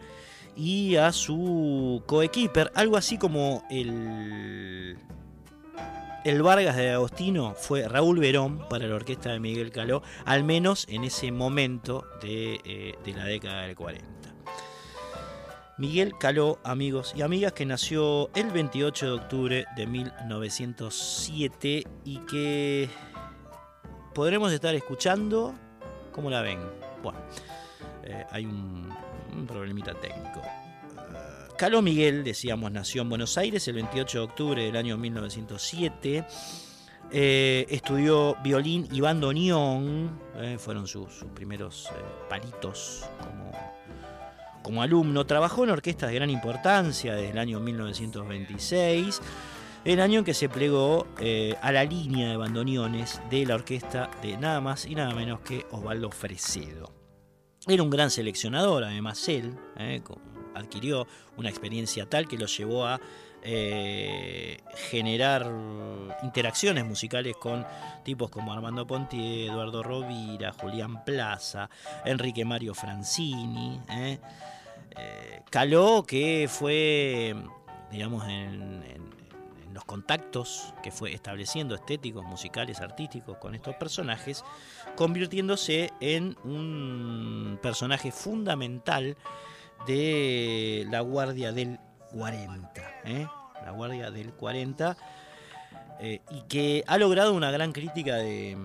y a su coequiper, algo así como el el Vargas de Agostino fue Raúl Verón para la orquesta de Miguel Caló, al menos en ese momento de, eh, la década del 40. Miguel Caló, amigos y amigas, que nació el 28 de octubre de 1907 y que podremos estar escuchando. ¿Cómo la ven? Bueno, eh, hay un, un problemita técnico. Caló Miguel, decíamos, nació en Buenos Aires el 28 de octubre del año 1907. Eh, estudió violín y bandoneón, eh, fueron sus, primeros eh, palitos como, alumno. Trabajó en orquestas de gran importancia desde el año 1926, el año en que se plegó a la línea de bandoneones de la orquesta de nada más y nada menos que Osvaldo Fresedo. Era un gran seleccionador, además él, adquirió una experiencia tal que lo llevó a eh, generar interacciones musicales con tipos como Armando Ponti, Eduardo Rovira, Julián Plaza, Enrique Mario Francini. ¿eh? Eh, Caló, que fue, digamos, en, los contactos que fue estableciendo estéticos, musicales, artísticos con estos personajes, convirtiéndose en un personaje fundamental de la Guardia del 40, ¿eh? la Guardia del 40, eh, y que ha logrado una gran crítica de,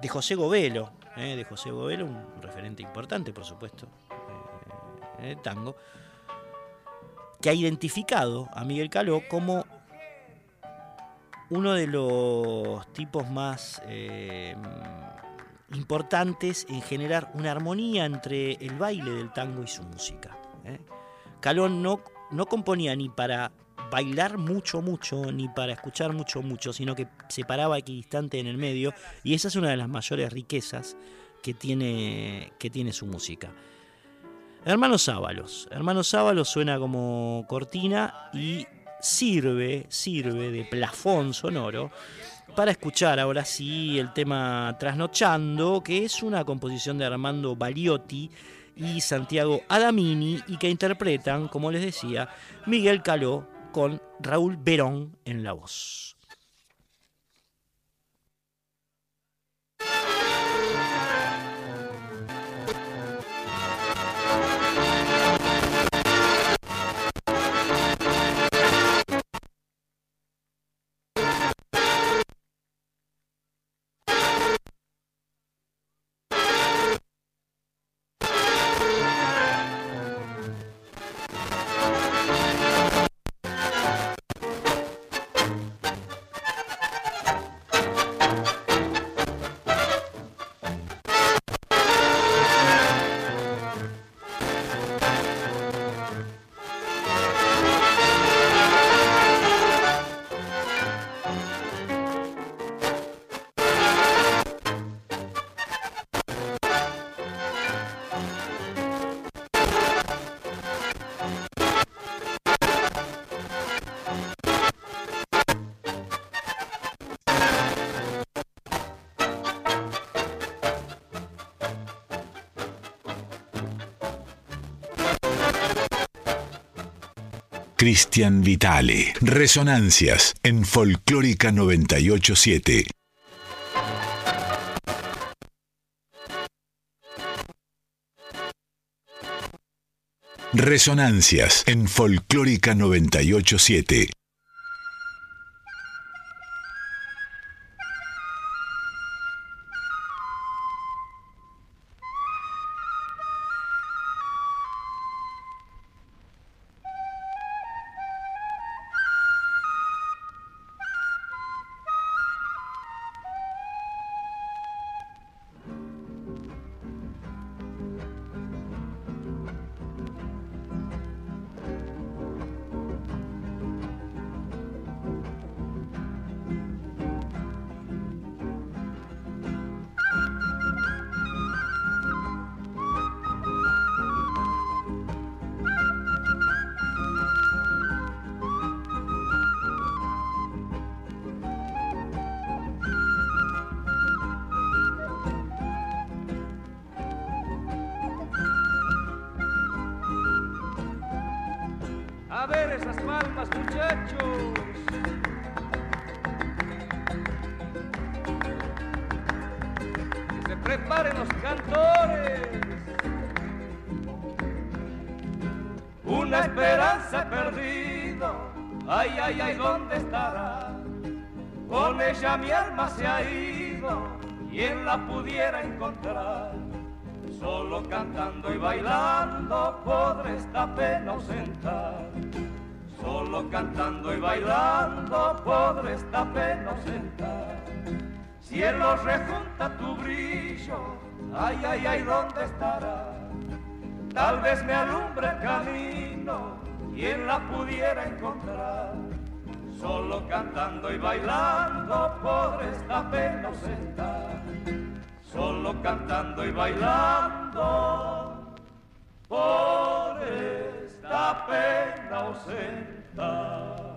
de José Govelo, eh, de José Bovero, un referente importante, por supuesto, eh, en el tango, que ha identificado a Miguel Caló como uno de los tipos más eh, importantes en generar una armonía entre el baile del tango y su música. ¿eh? Caló no, no componía ni para bailar mucho, mucho, ni para escuchar mucho, mucho, sino que se paraba equidistante en el medio, y esa es una de las mayores riquezas que tiene, que tiene su música. Hermanos Ábalos. Hermanos Ábalos suena como cortina y sirve, sirve de plafón sonoro para escuchar ahora sí el tema Trasnochando, que es una composición de Armando Baliotti y Santiago Adamini y que interpretan, como les decía, Miguel Caló con Raúl Verón en la voz. Cristian Vitale. Resonancias en Folclórica 987. Resonancias en Folclórica 987. Cantando y bailando podré esta pena ausentar. Cielo rejunta tu brillo, ay, ay, ay, ¿dónde estará? Tal vez me alumbre el camino, quien la pudiera encontrar. Solo cantando y bailando podré esta pena ausentar solo cantando y bailando por esta pena ausenta. da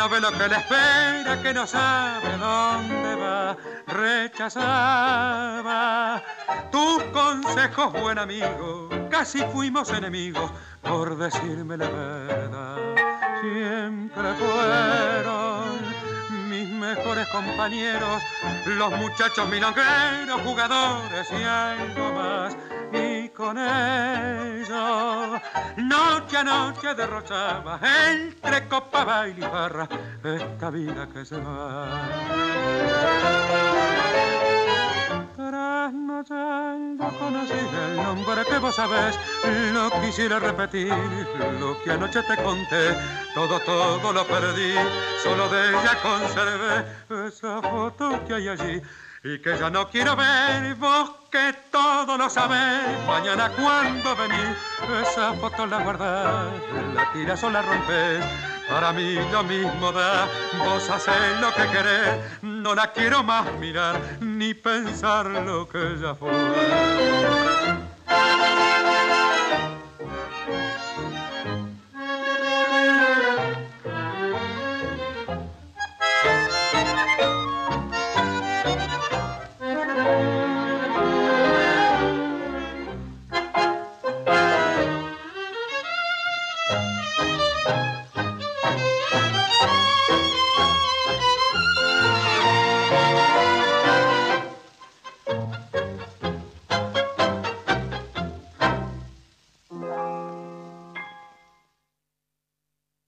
no ve lo que le espera, que no sabe dónde va, rechazaba tus consejos, buen amigo, casi fuimos enemigos por decirme la verdad. Siempre fueron mis mejores compañeros, los muchachos milongueros, jugadores y algo más. Y con ellos, noche a noche derrochaba entre copa, baile y barra esta vida que se va. Trasnochando conocí el nombre que vos sabés, lo quisiera repetir, lo que anoche te conté, todo, todo lo perdí, solo de ella conservé esa foto que hay allí y que ya no quiero ver, vos que todo lo sabés, mañana cuando venís, esa foto la guardás, la tiras o la rompes, para mí lo mismo da, vos haces lo que querés, no la quiero más mirar, ni pensar lo que ya fue.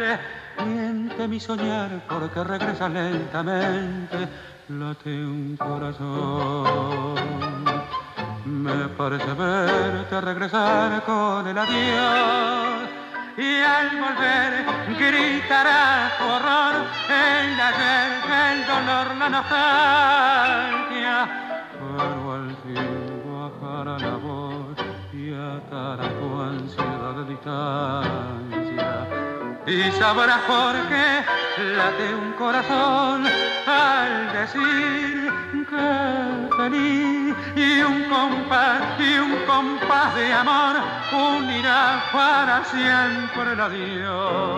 Nuevamente, miente mi soñar porque regresa lentamente. Late un corazón. Me parece verte regresar con el adiós y al volver gritará horror el ayer, el dolor, la nostalgia. Sabrás por qué late un corazón al decir que feliz y un compás y un compás de amor unirá para siempre el adiós.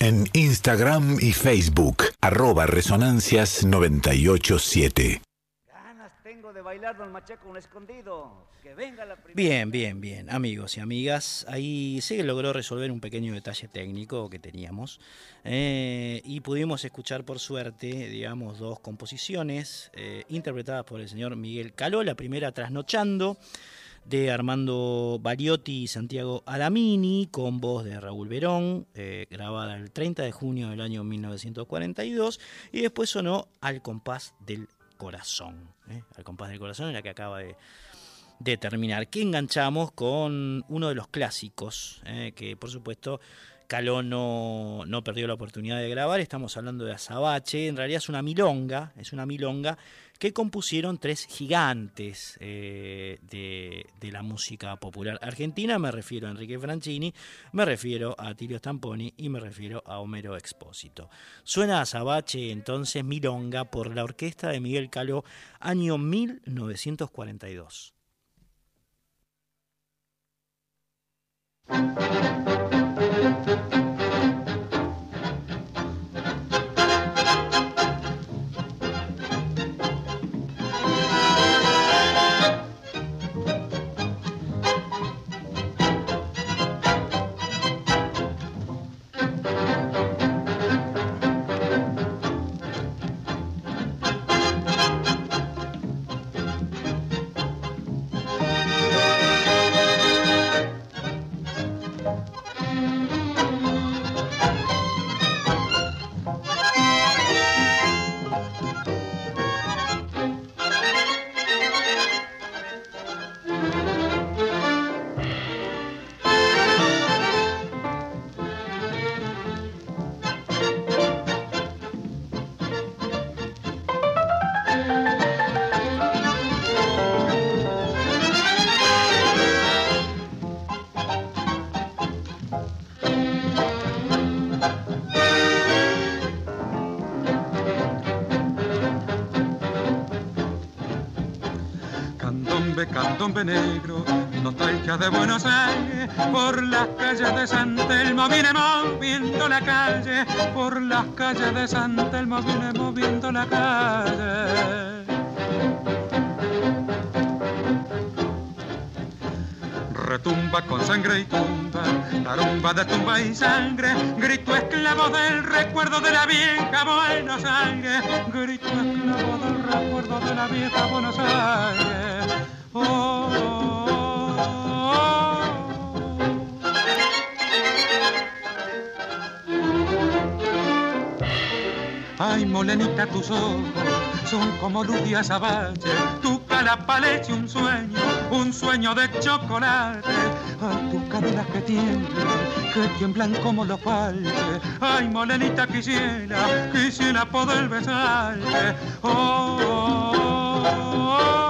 En Instagram y Facebook, arroba Resonancias 987. Ganas tengo de bailar don Machaco un escondido. Que venga la primera. Bien, bien, bien, amigos y amigas. Ahí se logró resolver un pequeño detalle técnico que teníamos. eh, y pudimos escuchar, por suerte, digamos, dos composiciones eh, interpretadas por el señor Miguel Caló. La primera, Trasnochando, de Armando Bariotti y Santiago Adamini, con voz de Raúl Verón, eh, grabada el 30 de junio del año 1942, y después sonó Al compás del corazón, ¿eh? Al compás del corazón, en la que acaba de, terminar, que enganchamos con uno de los clásicos, ¿eh? que por supuesto Caló no, no, perdió la oportunidad de grabar, estamos hablando de Azabache, en realidad es una milonga, es una milonga que compusieron tres gigantes eh, de, la música popular argentina, me refiero a Enrique Franchini, me refiero a Tilio Stamponi y me refiero a Homero Expósito. Suena Azabache entonces milonga por la orquesta de Miguel Caló, año 1942. Negro, nostalgia de Buenos Aires, por las calles de San Telmo viene moviendo la calle, por las calles de San Telmo viene moviendo la calle. retumba con sangre y tumba, tarumba de tumba y sangre, grito esclavo del recuerdo de la vieja Buenos Aires, grito esclavo del recuerdo de la vieja Buenos Aires. Ay, molenita, tus ojos son como luz de azabache, tu cara parece un sueño, un sueño de chocolate. Ay, tus caderas que tiemblan, que tiemblan como los palches. Ay, molenita, quisiera, quisiera poder besarte. oh, oh, oh.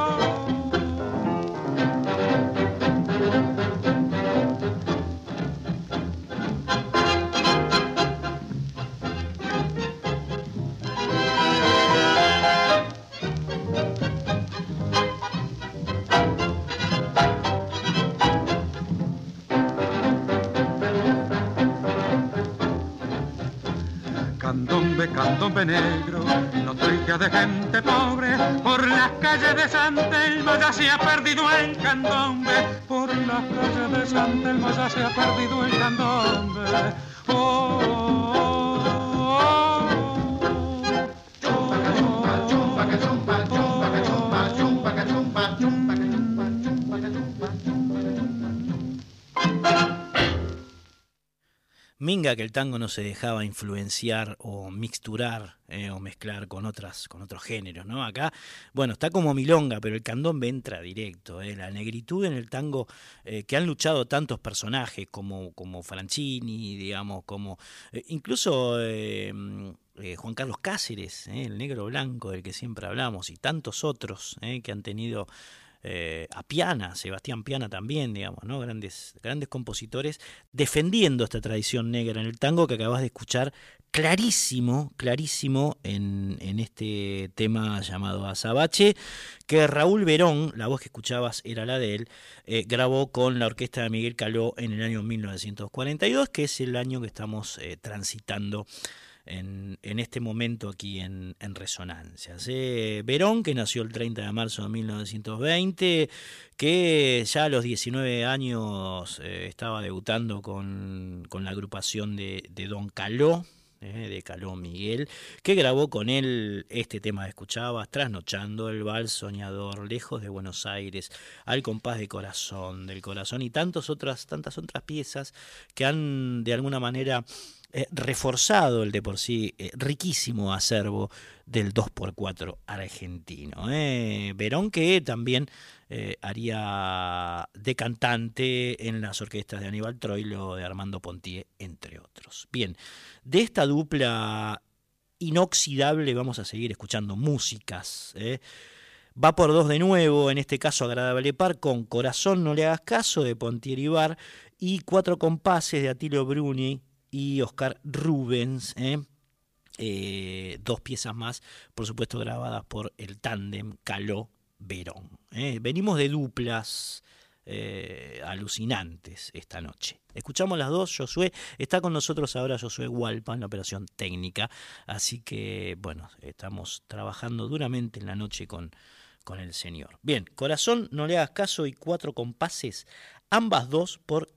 Candombe negro, noticia de gente pobre, por las calles de San Telmo ya se ha perdido el candombe, por las calles de San Telmo ya se ha perdido el candombe. Que el tango no se dejaba influenciar o mixturar eh, o mezclar con otras con otros géneros, ¿no? Acá, bueno, está como milonga, pero el candombe entra directo, ¿eh? la negritud en el tango eh, que han luchado tantos personajes como como Franchini, digamos, como incluso Juan Carlos Cáceres, el negro blanco del que siempre hablamos y tantos otros que han tenido eh, a Piana, Sebastián Piana también, digamos, ¿no? Grandes, grandes compositores defendiendo esta tradición negra en el tango que acabas de escuchar clarísimo, clarísimo en, este tema llamado Azabache, que Raúl Verón, la voz que escuchabas era la de él, eh, grabó con la orquesta de Miguel Caló en el año 1942, que es el año que estamos eh, transitando en, este momento aquí en, en Resonancias. Verón, que nació el 30 de marzo de 1920, que ya a los 19 años eh, estaba debutando con, la agrupación de, Don Caló, eh, de Caló Miguel, que grabó con él este tema que escuchabas, Trasnochando, El Vals Soñador, Lejos de Buenos Aires, Al Compás de Corazón, del Corazón y tantas otras, tantas otras piezas que han de alguna manera eh, reforzado el de por sí eh, riquísimo acervo del 2x4 argentino. Verón que también haría de cantante en las orquestas de Aníbal Troilo, de Armando Pontier, entre otros. Bien, de esta dupla inoxidable vamos a seguir escuchando músicas. ¿eh? Va por dos de nuevo, en este caso Agradable Par, con Corazón no le hagas caso de Pontier Bar y Cuatro compases de Atilio Bruni y Oscar Rubens. ¿eh? Eh, dos piezas más, por supuesto grabadas por el tándem Caló Verón. Venimos de duplas eh, alucinantes esta noche. Escuchamos las dos, Josué, está con nosotros ahora Josué Hualpa en la operación técnica, así que bueno, estamos trabajando duramente en la noche con, con el Señor. Bien, Corazón, no le hagas caso y cuatro compases, ambas dos por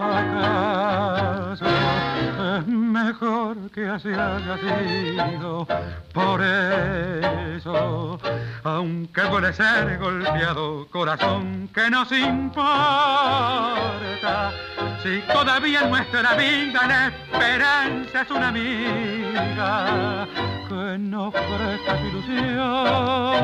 ¿Acaso mejor que así haya sido? Por eso, aunque puede ser golpeado, corazón que nos importa, si todavía en nuestra vida la esperanza es una amiga que nos presta ilusión.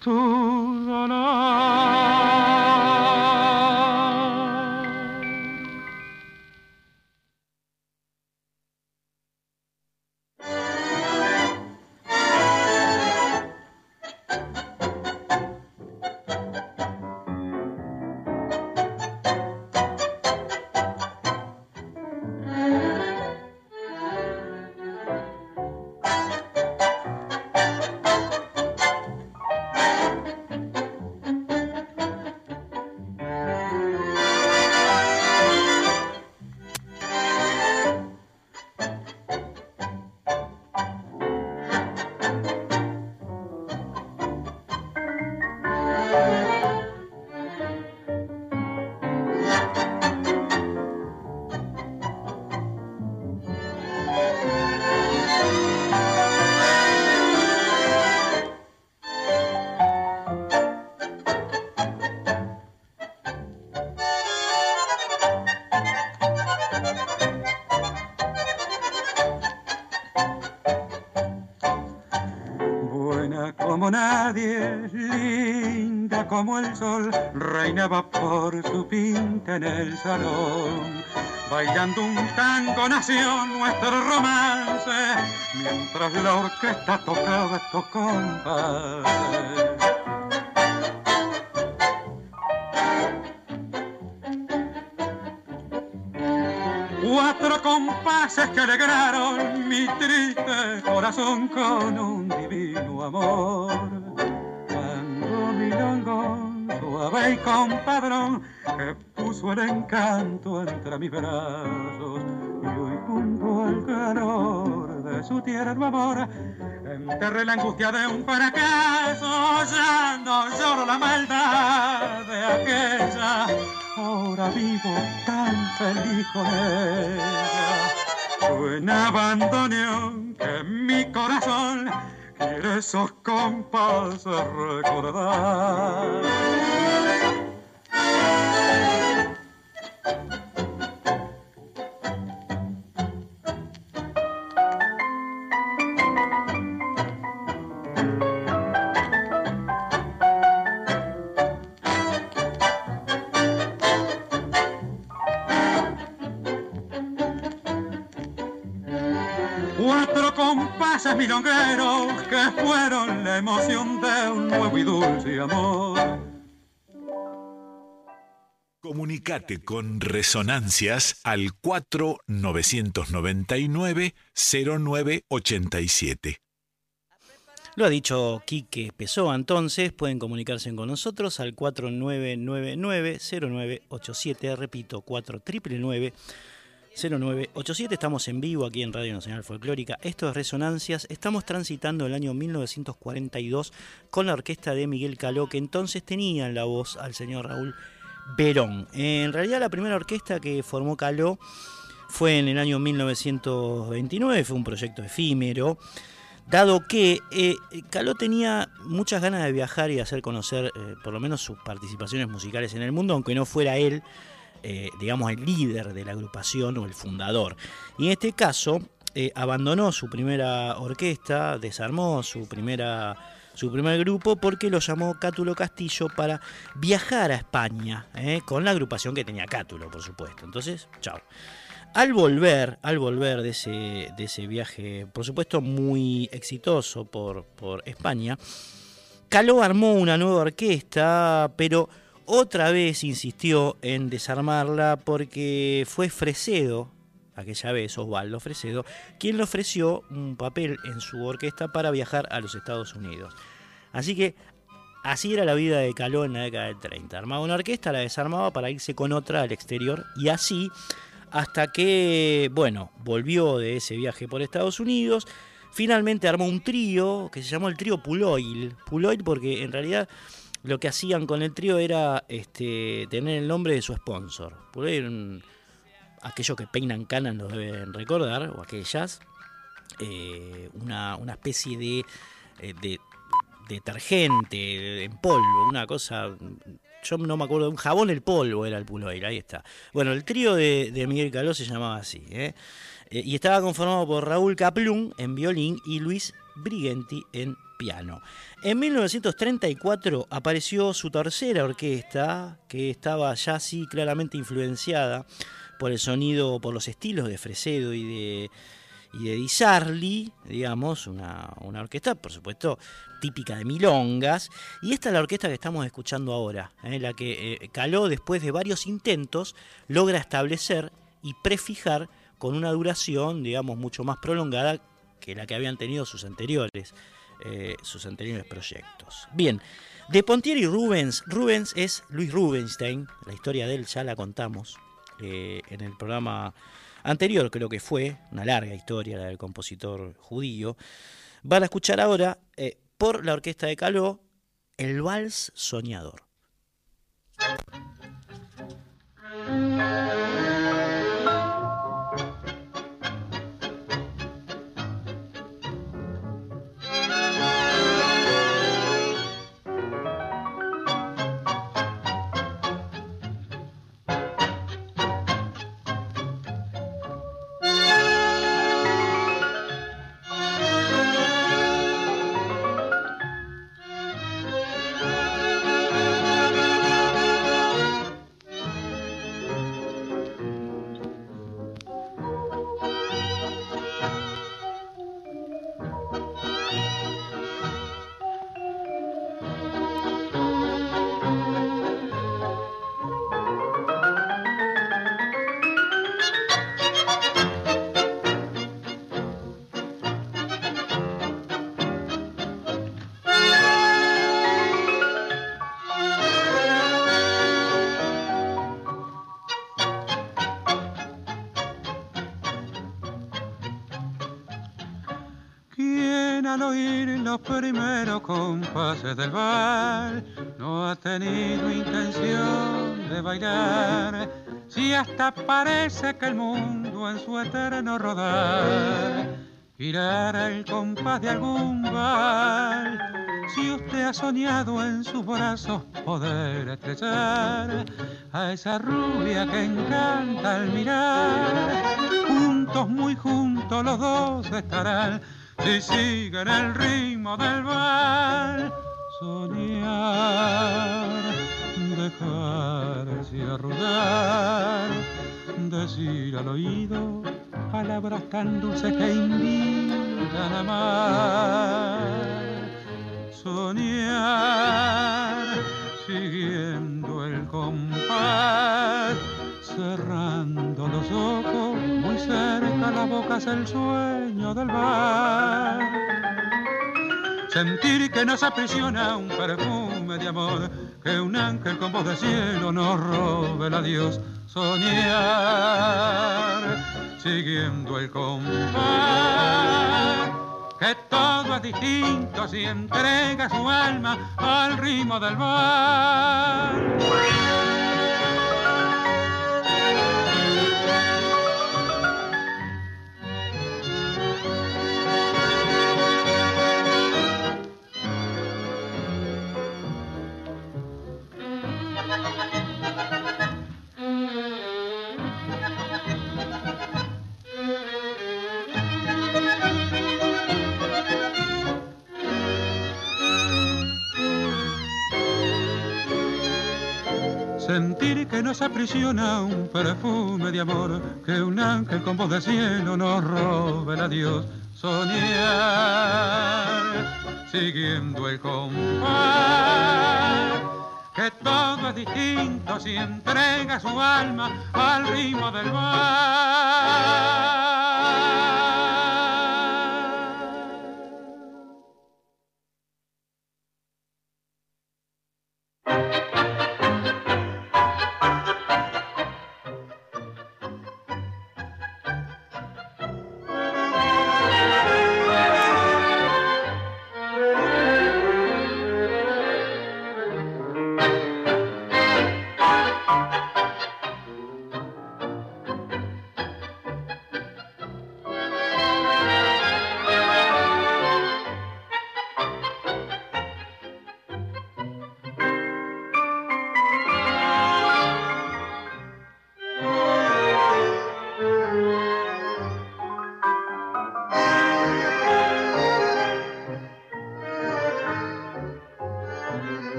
Tu reinaba por su pinta en el salón. Bailando un tango nació nuestro romance, mientras la orquesta tocaba estos compases. Cuatro compases que alegraron mi triste corazón con un divino amor. Compadrón que puso el encanto entre mis brazos y hoy junto al calor de su tierno amor. Enterré la angustia de un fracaso ya no lloro la maldad de aquella. Ahora vivo tan feliz con ella. Suena abandono que mi corazón quiere esos compases recordar. Cuatro fueron la emoción de un nuevo y dulce amor. Comunicate con Resonancias al 4999-0987. Lo ha dicho Quique Pessoa, entonces pueden comunicarse con nosotros al 4999-0987, repito, 4999 0987, estamos en vivo aquí en Radio Nacional Folclórica. Esto es Resonancias. Estamos transitando el año 1942 con la orquesta de Miguel Caló, que entonces tenía en la voz al señor Raúl Verón. En realidad, la primera orquesta que formó Caló fue en el año 1929, fue un proyecto efímero. Dado que eh, Caló tenía muchas ganas de viajar y hacer conocer eh, por lo menos sus participaciones musicales en el mundo, aunque no fuera él eh, digamos, el líder de la agrupación o el fundador. Y en este caso, eh, abandonó su primera orquesta, desarmó su, primera, su primer grupo porque lo llamó Cátulo Castillo para viajar a España, eh, con la agrupación que tenía Cátulo, por supuesto. Entonces, chao. Al volver, al volver de ese, de ese viaje, por supuesto muy exitoso por, por España, Caló armó una nueva orquesta, pero otra vez insistió en desarmarla porque fue Fresedo, aquella vez Osvaldo Fresedo, quien le ofreció un papel en su orquesta para viajar a los Estados Unidos. Así que así era la vida de Caló en la década del 30. Armaba una orquesta, la desarmaba para irse con otra al exterior y así hasta que, bueno, volvió de ese viaje por Estados Unidos. Finalmente armó un trío que se llamó el trío Puloil. Puloil porque en realidad lo que hacían con el trío era este, tener el nombre de su sponsor. Por ahí, aquellos que peinan canas lo deben recordar, o aquellas. Eh, una, especie de, eh, de, detergente en polvo, una cosa. Yo no me acuerdo, un jabón el polvo era el Puloir, ahí está. Bueno, el trío de, Miguel Caló se llamaba así, ¿eh? y estaba conformado por Raúl Caplún en violín y Luis Brigenti en piano. En 1934 apareció su tercera orquesta, que estaba ya así claramente influenciada por el sonido, por los estilos de Fresedo y de, y de Di Sarli, digamos, una, orquesta, por supuesto, típica de milongas. Y esta es la orquesta que estamos escuchando ahora, ¿eh? la que eh, Caló, después de varios intentos, logra establecer y prefijar con una duración, digamos, mucho más prolongada que la que habían tenido sus anteriores. Eh, sus anteriores proyectos. Bien, de Pontieri Rubens, Rubens es Luis Rubenstein, la historia de él ya la contamos eh, en el programa anterior, creo que fue, una larga historia la del compositor judío. Van a escuchar ahora eh, por la orquesta de Caló el Vals Soñador. Del bar, no ha tenido intención de bailar. Si hasta parece que el mundo en su eterno rodar girara el compás de algún bar. Si usted ha soñado en sus brazos poder estrechar a esa rubia que encanta al mirar, juntos, muy juntos los dos estarán si siguen el ritmo del bar. Soñar, dejarse arrullar, decir al oído palabras tan dulces que invitan a amar. Soñar, siguiendo el compás, cerrando los ojos, muy cerca la boca es el sueño del bar. Sentir que nos aprisiona un perfume de amor, que un ángel con voz de cielo nos robe el adiós. Soñar, siguiendo el compás, que todo es distinto si entrega su alma al ritmo del bar. Que nos aprisiona un perfume de amor, que un ángel con voz de cielo nos robe el adiós. Soñar, siguiendo el compás, que todo es distinto si entrega su alma al ritmo del mar.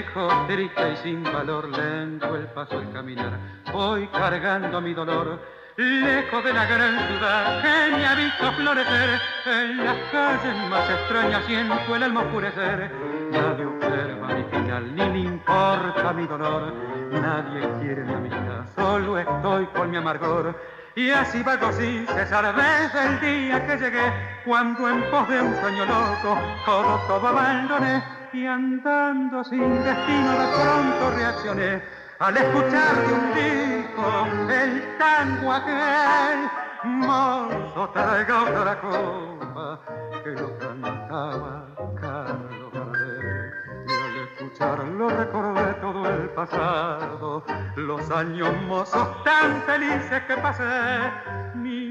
Viejo, triste y sin valor, lento el paso al caminar. Voy cargando mi dolor, lejos de la gran ciudad que me ha visto florecer. En las calles más extrañas siento el alma oscurecer. Nadie observa mi final, ni le importa mi dolor. Nadie quiere mi amistad, solo estoy con mi amargor. Y así vago sin cesar desde el día que llegué, cuando en pos de un sueño loco todo, todo abandoné. Y andando sin destino de pronto reaccioné al escuchar de un disco el tango aquel. Mozo, traiga otra copa que lo cantaba Carlos Gardel. Y al escucharlo recordé todo el pasado, los años mozos tan felices que pasé.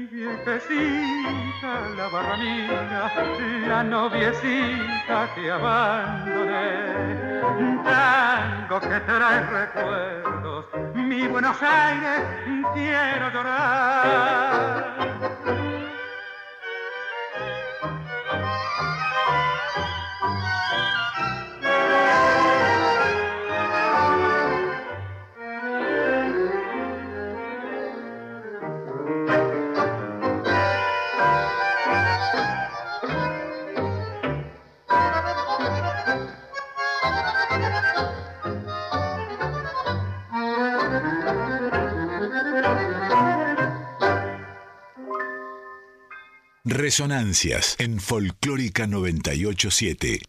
Mi viejecita, la barramina, la noviecita que abandoné. Tango que trae recuerdos, mi Buenos Aires, quiero llorar. Resonancias en Folclórica 987.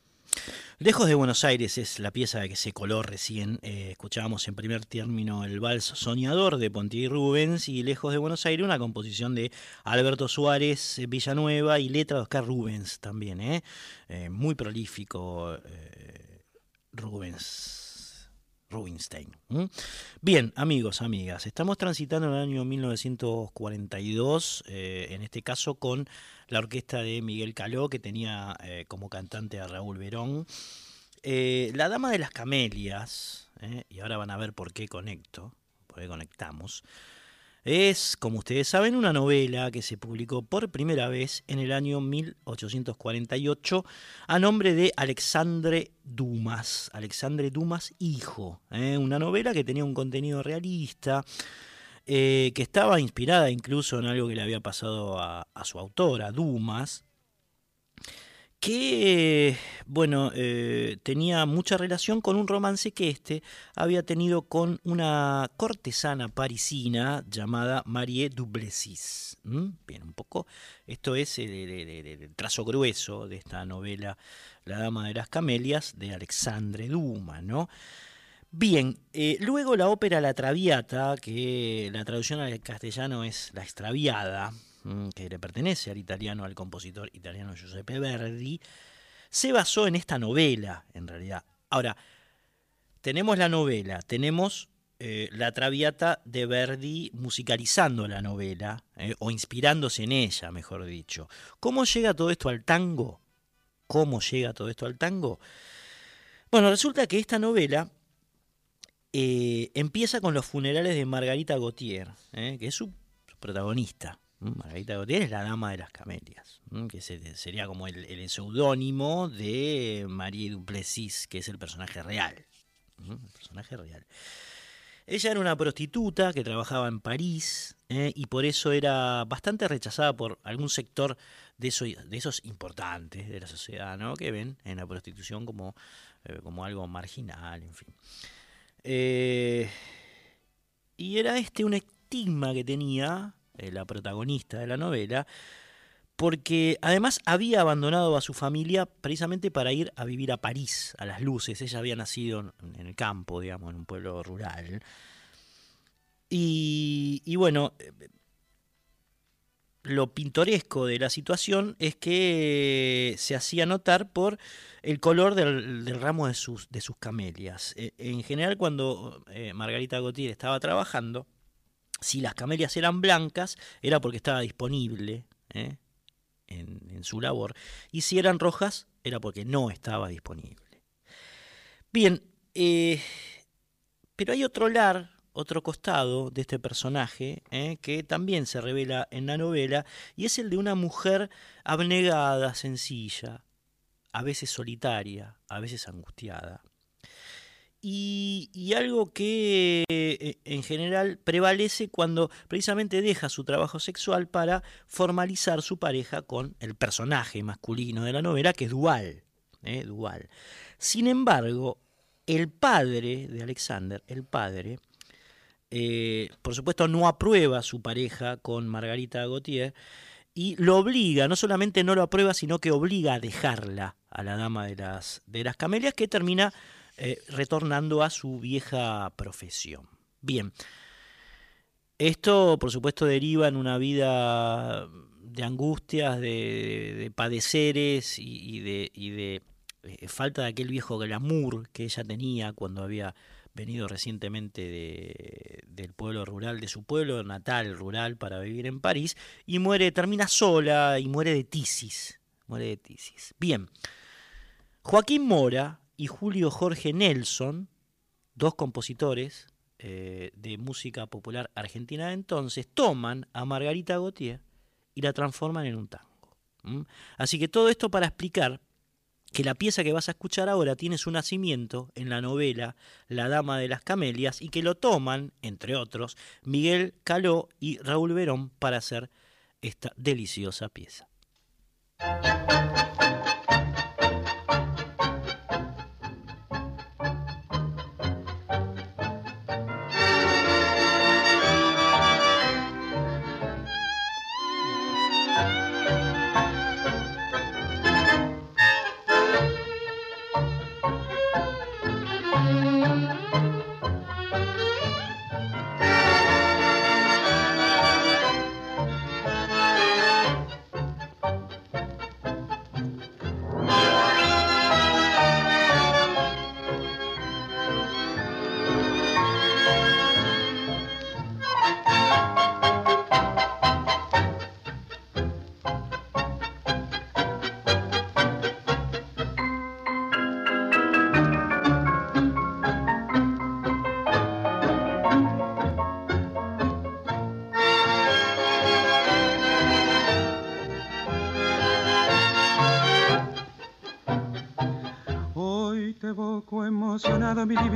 Lejos de Buenos Aires es la pieza que se coló recién. Eh, escuchábamos en primer término el vals Soñador de Ponti Rubens y Lejos de Buenos Aires una composición de Alberto Suárez eh, Villanueva y letra de Oscar Rubens también. Eh. muy prolífico Rubens. Rubinstein. Bien, amigos, amigas, estamos transitando el año 1942, en este caso con la orquesta de Miguel Caló, que tenía eh, como cantante a Raúl Verón. Eh, la Dama de las Camelias, eh, y ahora van a ver por qué conecto, por qué conectamos, es, como ustedes saben, una novela que se publicó por primera vez en el año 1848 a nombre de Alexandre Dumas, Alexandre Dumas hijo, una novela que tenía un contenido realista, eh, que estaba inspirada incluso en algo que le había pasado a, su autora, Dumas, que, bueno, eh, tenía mucha relación con un romance que éste había tenido con una cortesana parisina llamada Marie Duplessis. Bien, un poco, esto es el, el, trazo grueso de esta novela La Dama de las Camelias de Alexandre Dumas, ¿no? Bien, eh, luego la ópera La Traviata, que la traducción al castellano es La Extraviada, que le pertenece al italiano, al compositor italiano Giuseppe Verdi, se basó en esta novela, en realidad. Ahora, tenemos la novela, tenemos eh, la Traviata de Verdi musicalizando la novela, eh, o inspirándose en ella, mejor dicho. ¿Cómo llega todo esto al tango? ¿Cómo llega todo esto al tango? Bueno, resulta que esta novela eh, empieza con los funerales de Margarita Gautier, que es su, protagonista. Margarita Gautier es la dama de las camelias, que sería como el, seudónimo de Marie Duplessis, que es el personaje real. El personaje real. Ella era una prostituta que trabajaba en París eh, y por eso era bastante rechazada por algún sector de, esos importantes de la sociedad, que ven en la prostitución como, como algo marginal, en fin. Eh, y era este un estigma que tenía eh, la protagonista de la novela, porque además había abandonado a su familia precisamente para ir a vivir a París, a las luces. Ella había nacido en el campo, digamos, en un pueblo rural. Y, bueno, lo pintoresco de la situación es que se hacía notar por el color del, ramo de sus, de sus camelias. Eh, en general, cuando eh, Margarita Gautier estaba trabajando, si las camelias eran blancas, era porque estaba disponible eh, en, su labor, y si eran rojas, era porque no estaba disponible. Bien, pero hay otro lar otro costado de este personaje, ¿eh? que también se revela en la novela, y es el de una mujer abnegada, sencilla, a veces solitaria, a veces angustiada. Y, algo que eh, en general prevalece cuando precisamente deja su trabajo sexual para formalizar su pareja con el personaje masculino de la novela, que es dual. ¿eh? dual. Sin embargo, el padre de Alexander, el padre, eh, por supuesto no aprueba su pareja con Margarita Gautier y lo obliga, no solamente no lo aprueba, sino que obliga a dejarla a la dama de las, de las camelias que termina eh, retornando a su vieja profesión. Bien, esto por supuesto deriva en una vida de angustias, de, padeceres y, de, eh, falta de aquel viejo glamour que ella tenía cuando había venido recientemente de, del pueblo rural, de su pueblo natal rural para vivir en París, y muere, termina sola y muere de tisis. Muere de tisis. Bien, Joaquín Mora y Julio Jorge Nelson, dos compositores eh, de música popular argentina de entonces, toman a Margarita Gautier y la transforman en un tango. Así que todo esto para explicar que la pieza que vas a escuchar ahora tiene su nacimiento en la novela La Dama de las Camelias y que lo toman, entre otros, Miguel Caló y Raúl Verón para hacer esta deliciosa pieza.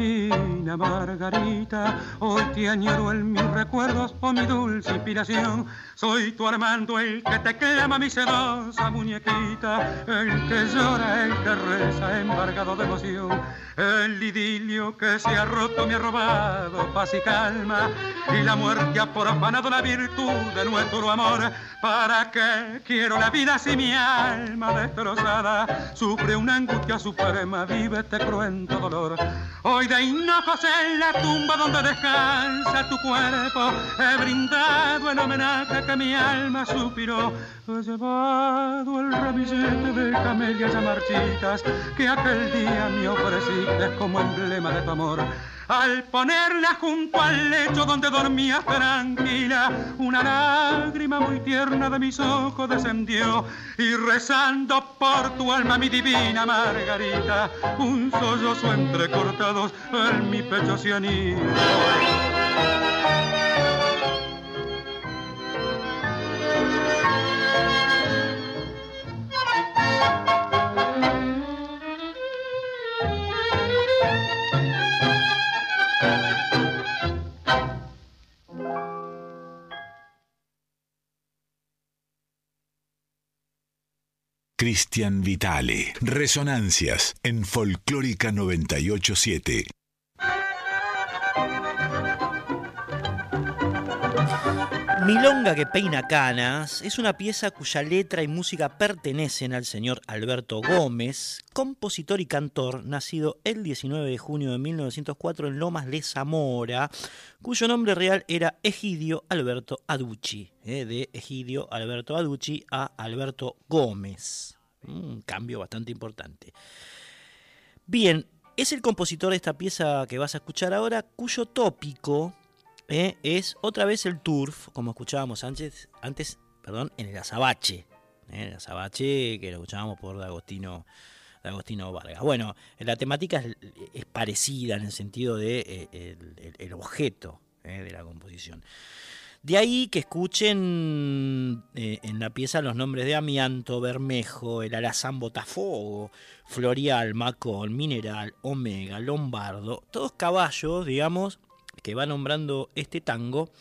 Divina Margarita. Hoy te añoro en mis recuerdos por mi dulce inspiración. Soy tu Armando, el que te clama mi sedosa muñequita, el que llora, el que reza, embargado de emoción. El idilio que se ha roto me ha robado paz y calma, y la muerte ha profanado la virtud de nuestro amor. ¿Para qué quiero la vida si mi alma destrozada sufre una angustia suprema, vive este cruento dolor? Hoy de hinojos en la tumba donde descansa tu cuerpo, he brindado en homenaje que mi alma suspiró. He llevado el ramillete de camelias ya marchitas que aquel día me ofreciste como emblema de tu amor. Al ponerla junto al lecho donde dormía tranquila, una lágrima muy tierna de mis ojos descendió y rezando por tu alma, mi divina Margarita, un sollozo entrecortados en mi pecho se anida. Cristian Vitale. Resonancias en Folclórica 987. Milonga que peina canas es una pieza cuya letra y música pertenecen al señor Alberto Gómez, compositor y cantor, nacido el 19 de junio de 1904 en Lomas de Zamora, cuyo nombre real era Egidio Alberto Aducci, eh, de Egidio Alberto Aducci a Alberto Gómez. Un cambio bastante importante. Bien, es el compositor de esta pieza que vas a escuchar ahora, cuyo tópico eh, es otra vez el turf, como escuchábamos antes, antes perdón, en el azabache. Eh, el azabache que lo escuchábamos por Agostino, Agostino Vargas. Bueno, la temática es, parecida en el sentido de eh, el, objeto de la composición. De ahí que escuchen en la pieza los nombres de Amianto, Bermejo, el Alazán Botafogo, Florial, Macón, Mineral, Omega, Lombardo, todos caballos, digamos, que va nombrando este tango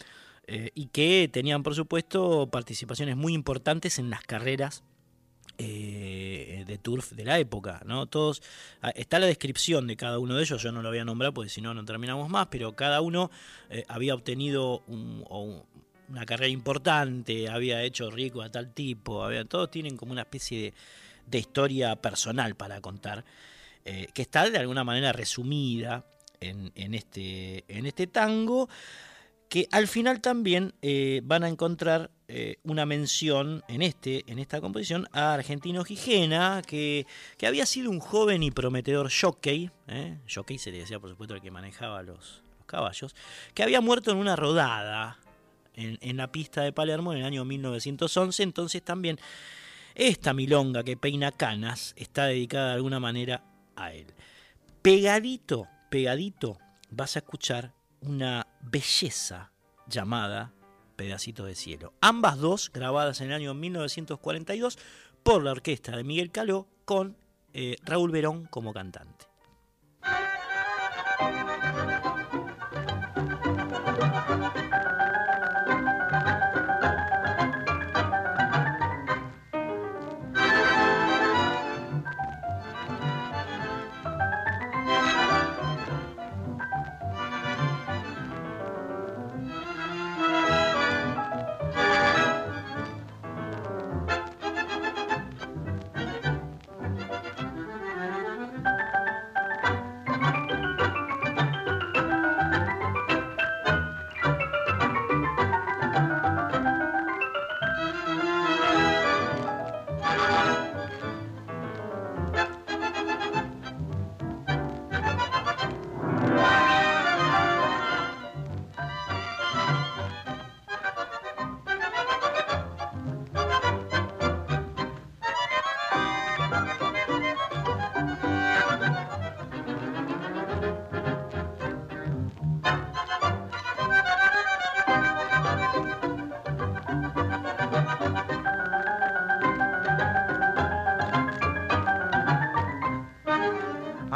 eh, y que tenían, por supuesto, participaciones muy importantes en las carreras eh, de turf de la época, ¿no? Todos, ah, está la descripción de cada uno de ellos, yo no lo voy a nombrar porque si no, no terminamos más, pero cada uno eh, había obtenido una carrera importante, había hecho rico a tal tipo, había, todos tienen como una especie de, historia personal para contar, que está de alguna manera resumida en, este, en este tango, que al final también eh, van a encontrar eh, una mención en, este, en esta composición a Argentino Gijena, que, que había sido un joven y prometedor jockey, ¿eh? jockey se le decía por supuesto el que manejaba los, caballos, que había muerto en una rodada en, en, la pista de Palermo en el año 1911, entonces también esta milonga que peina canas está dedicada de alguna manera a él. Pegadito pegadito vas a escuchar una belleza llamada Pedacito de Cielo. Ambas dos grabadas en el año 1942 por la orquesta de Miguel Caló con eh, Raúl Verón como cantante.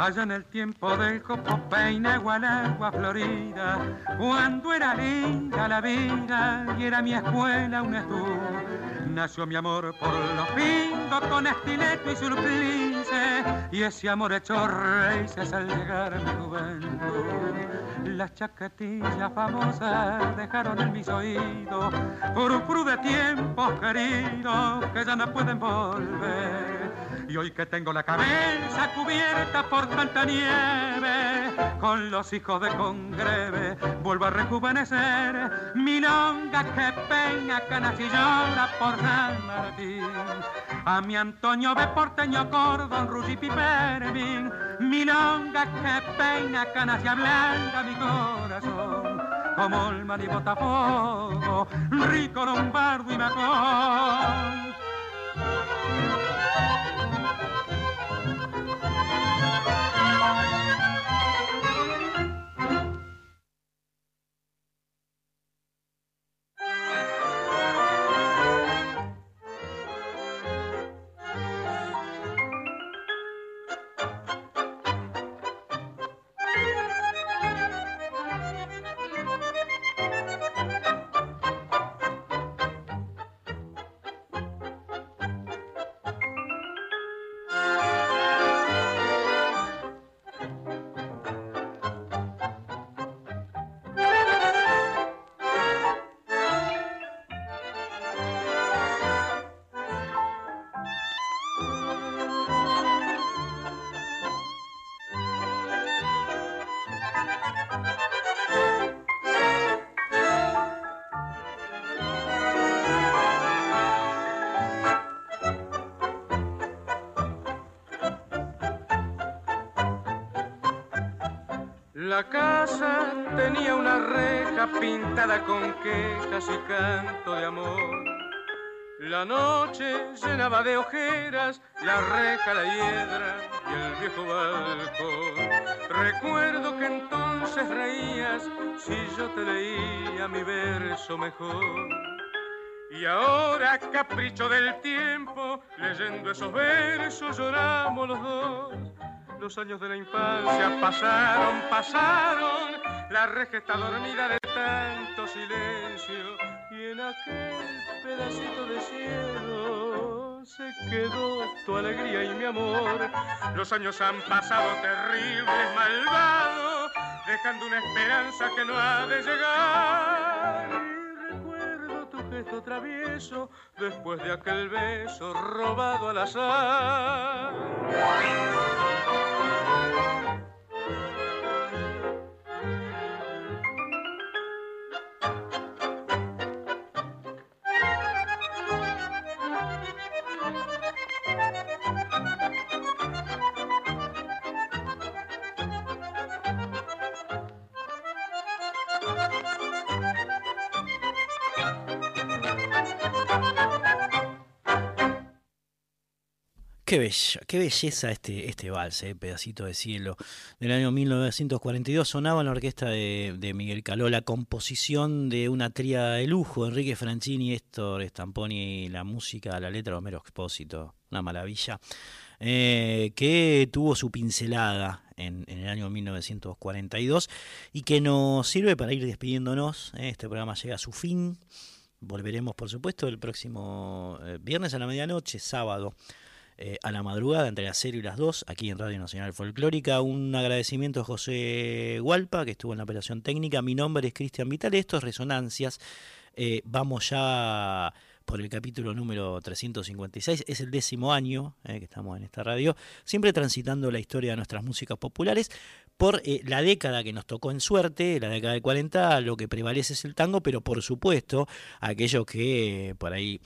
Allá en el tiempo del copo peine agua florida, cuando era linda la vida y era mi escuela un estudio nació mi amor por los pintos con estileto y surplice y ese amor hecho raíces al llegar a mi juventud. Las chaquetillas famosas dejaron en mis oídos por de tiempos queridos que ya no pueden volver. Y hoy que tengo la cabeza cubierta por tanta nieve, con los hijos de congreve, vuelvo a rejuvenecer. Mi longa que peña canas y llora por San Martín. A mi Antonio de porteño cordón, Rusi Pipermin. Mi longa que peña canas y ablanda mi corazón. Como el y botafogo, rico lombardo y macón. Pintada con quejas y canto de amor. La noche llenaba de ojeras la reja, la hiedra y el viejo balcón. Recuerdo que entonces reías si yo te leía mi verso mejor. Y ahora, capricho del tiempo, leyendo esos versos lloramos los dos los años de la infancia pasaron, pasaron, la reja está dormida de tanto silencio y en aquel pedacito de cielo se quedó tu alegría y mi amor. Los años han pasado terribles, malvados, dejando una esperanza que no ha de llegar. Y recuerdo tu gesto travieso después de aquel beso robado al azar. Qué, qué belleza este, este vals, eh, pedacito de cielo, del año 1942. Sonaba en la orquesta de, Miguel Caló la composición de una tría de lujo, Enrique Franchini, Héctor Stamponi, la música, la letra de Homero Expósito, una maravilla, eh, que tuvo su pincelada en, el año 1942 y que nos sirve para ir despidiéndonos. Eh, este programa llega a su fin. Volveremos, por supuesto, el próximo viernes a la medianoche, sábado eh, a la madrugada entre las 0 y las 2 aquí en Radio Nacional Folclórica. Un agradecimiento a José Hualpa que estuvo en la operación técnica. Mi nombre es Cristian Vital. Esto es Resonancias. Eh, vamos ya por el capítulo número 356. Es el décimo año eh, que estamos en esta radio, siempre transitando la historia de nuestras músicas populares. Por la década que nos tocó en suerte, la década de 40, lo que prevalece es el tango, pero por supuesto, aquellos que por ahí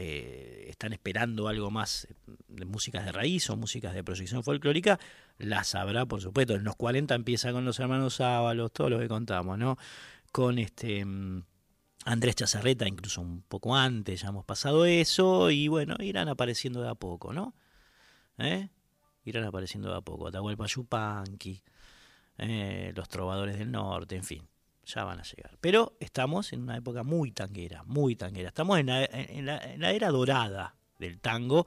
eh, están esperando algo más de músicas de raíz o músicas de proyección folclórica, las habrá, por supuesto. En los 40 empieza con los hermanos Ábalos, todo lo que contamos, ¿no? Con este mm, Andrés Chazarreta, incluso un poco antes, ya hemos pasado eso, y bueno, irán apareciendo de a poco, ¿no? ¿Eh? Irán apareciendo de a poco. Atahualpa Yupanqui, eh, los trovadores del norte, en fin ya van a llegar. Pero estamos en una época muy tanguera, muy tanguera. Estamos en la, era dorada del tango,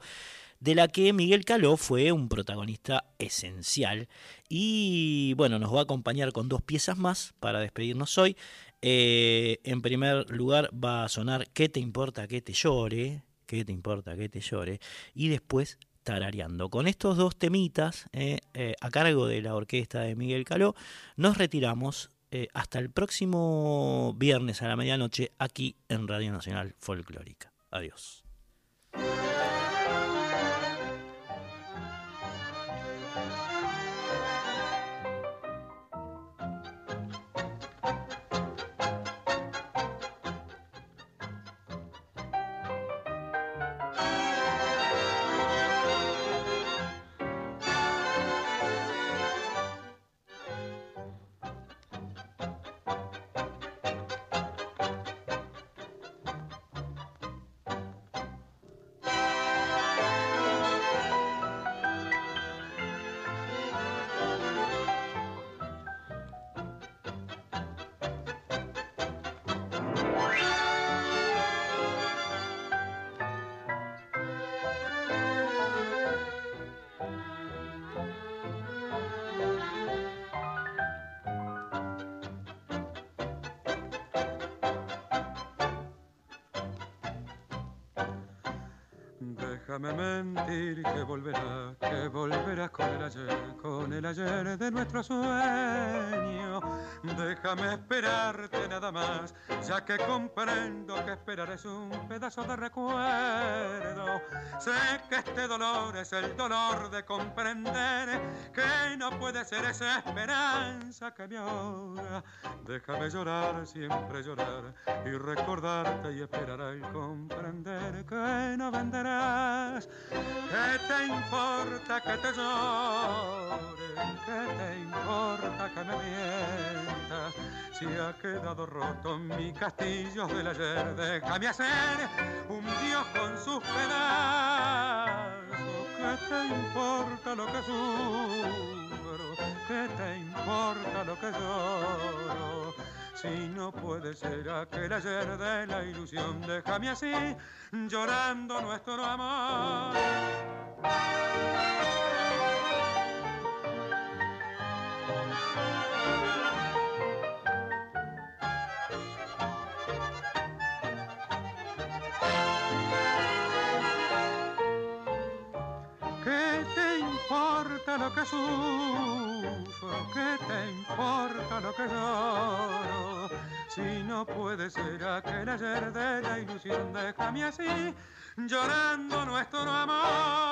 de la que Miguel Caló fue un protagonista esencial. Y bueno, nos va a acompañar con dos piezas más para despedirnos hoy. Eh, en primer lugar va a sonar ¿Qué te importa que te llore? ¿Qué te importa que te llore? Y después tarareando. Con estos dos temitas eh, eh, a cargo de la orquesta de Miguel Caló, nos retiramos hasta el próximo viernes a la medianoche aquí en Radio Nacional Folclórica. Adiós. Ayer de nuestro sueño. Déjame esperarte nada más, ya que comprendo que esperar es un pedazo de recuerdo. Sé que este dolor es el dolor de comprender que no puede ser esa esperanza que me ahoga. Déjame llorar, siempre llorar y recordarte y esperar al comprender que no vendrás ¿Qué te importa que te llore? ¿Qué te importa que me mientas? Si ha quedado roto mi castillo del ayer, déjame hacer un dios con sus pedazos. ¿Qué te importa lo que sufro? ¿Qué te importa lo que lloro? Si no puede ser aquel ayer de la ilusión, déjame así, llorando nuestro amor. No puede ser aquel ayer de la ilusión, déjame así, llorando nuestro amor.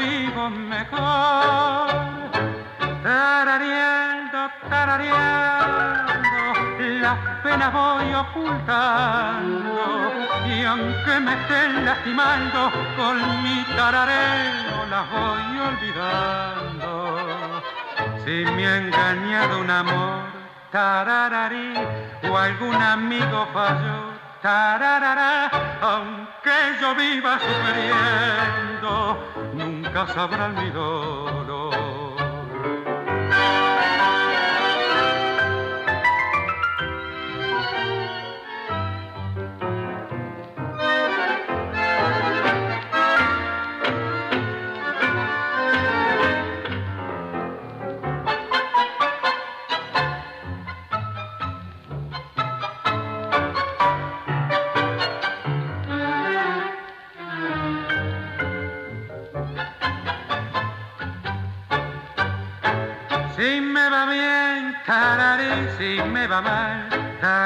Vivo mejor. Tarareando, tarareando, la las penas voy ocultando y aunque me estén lastimando con mi tarareo las voy olvidando. Si me ha engañado un amor, tarararí, o algún amigo falló, tararará, aunque yo viva sufriendo, nunca sabrán mi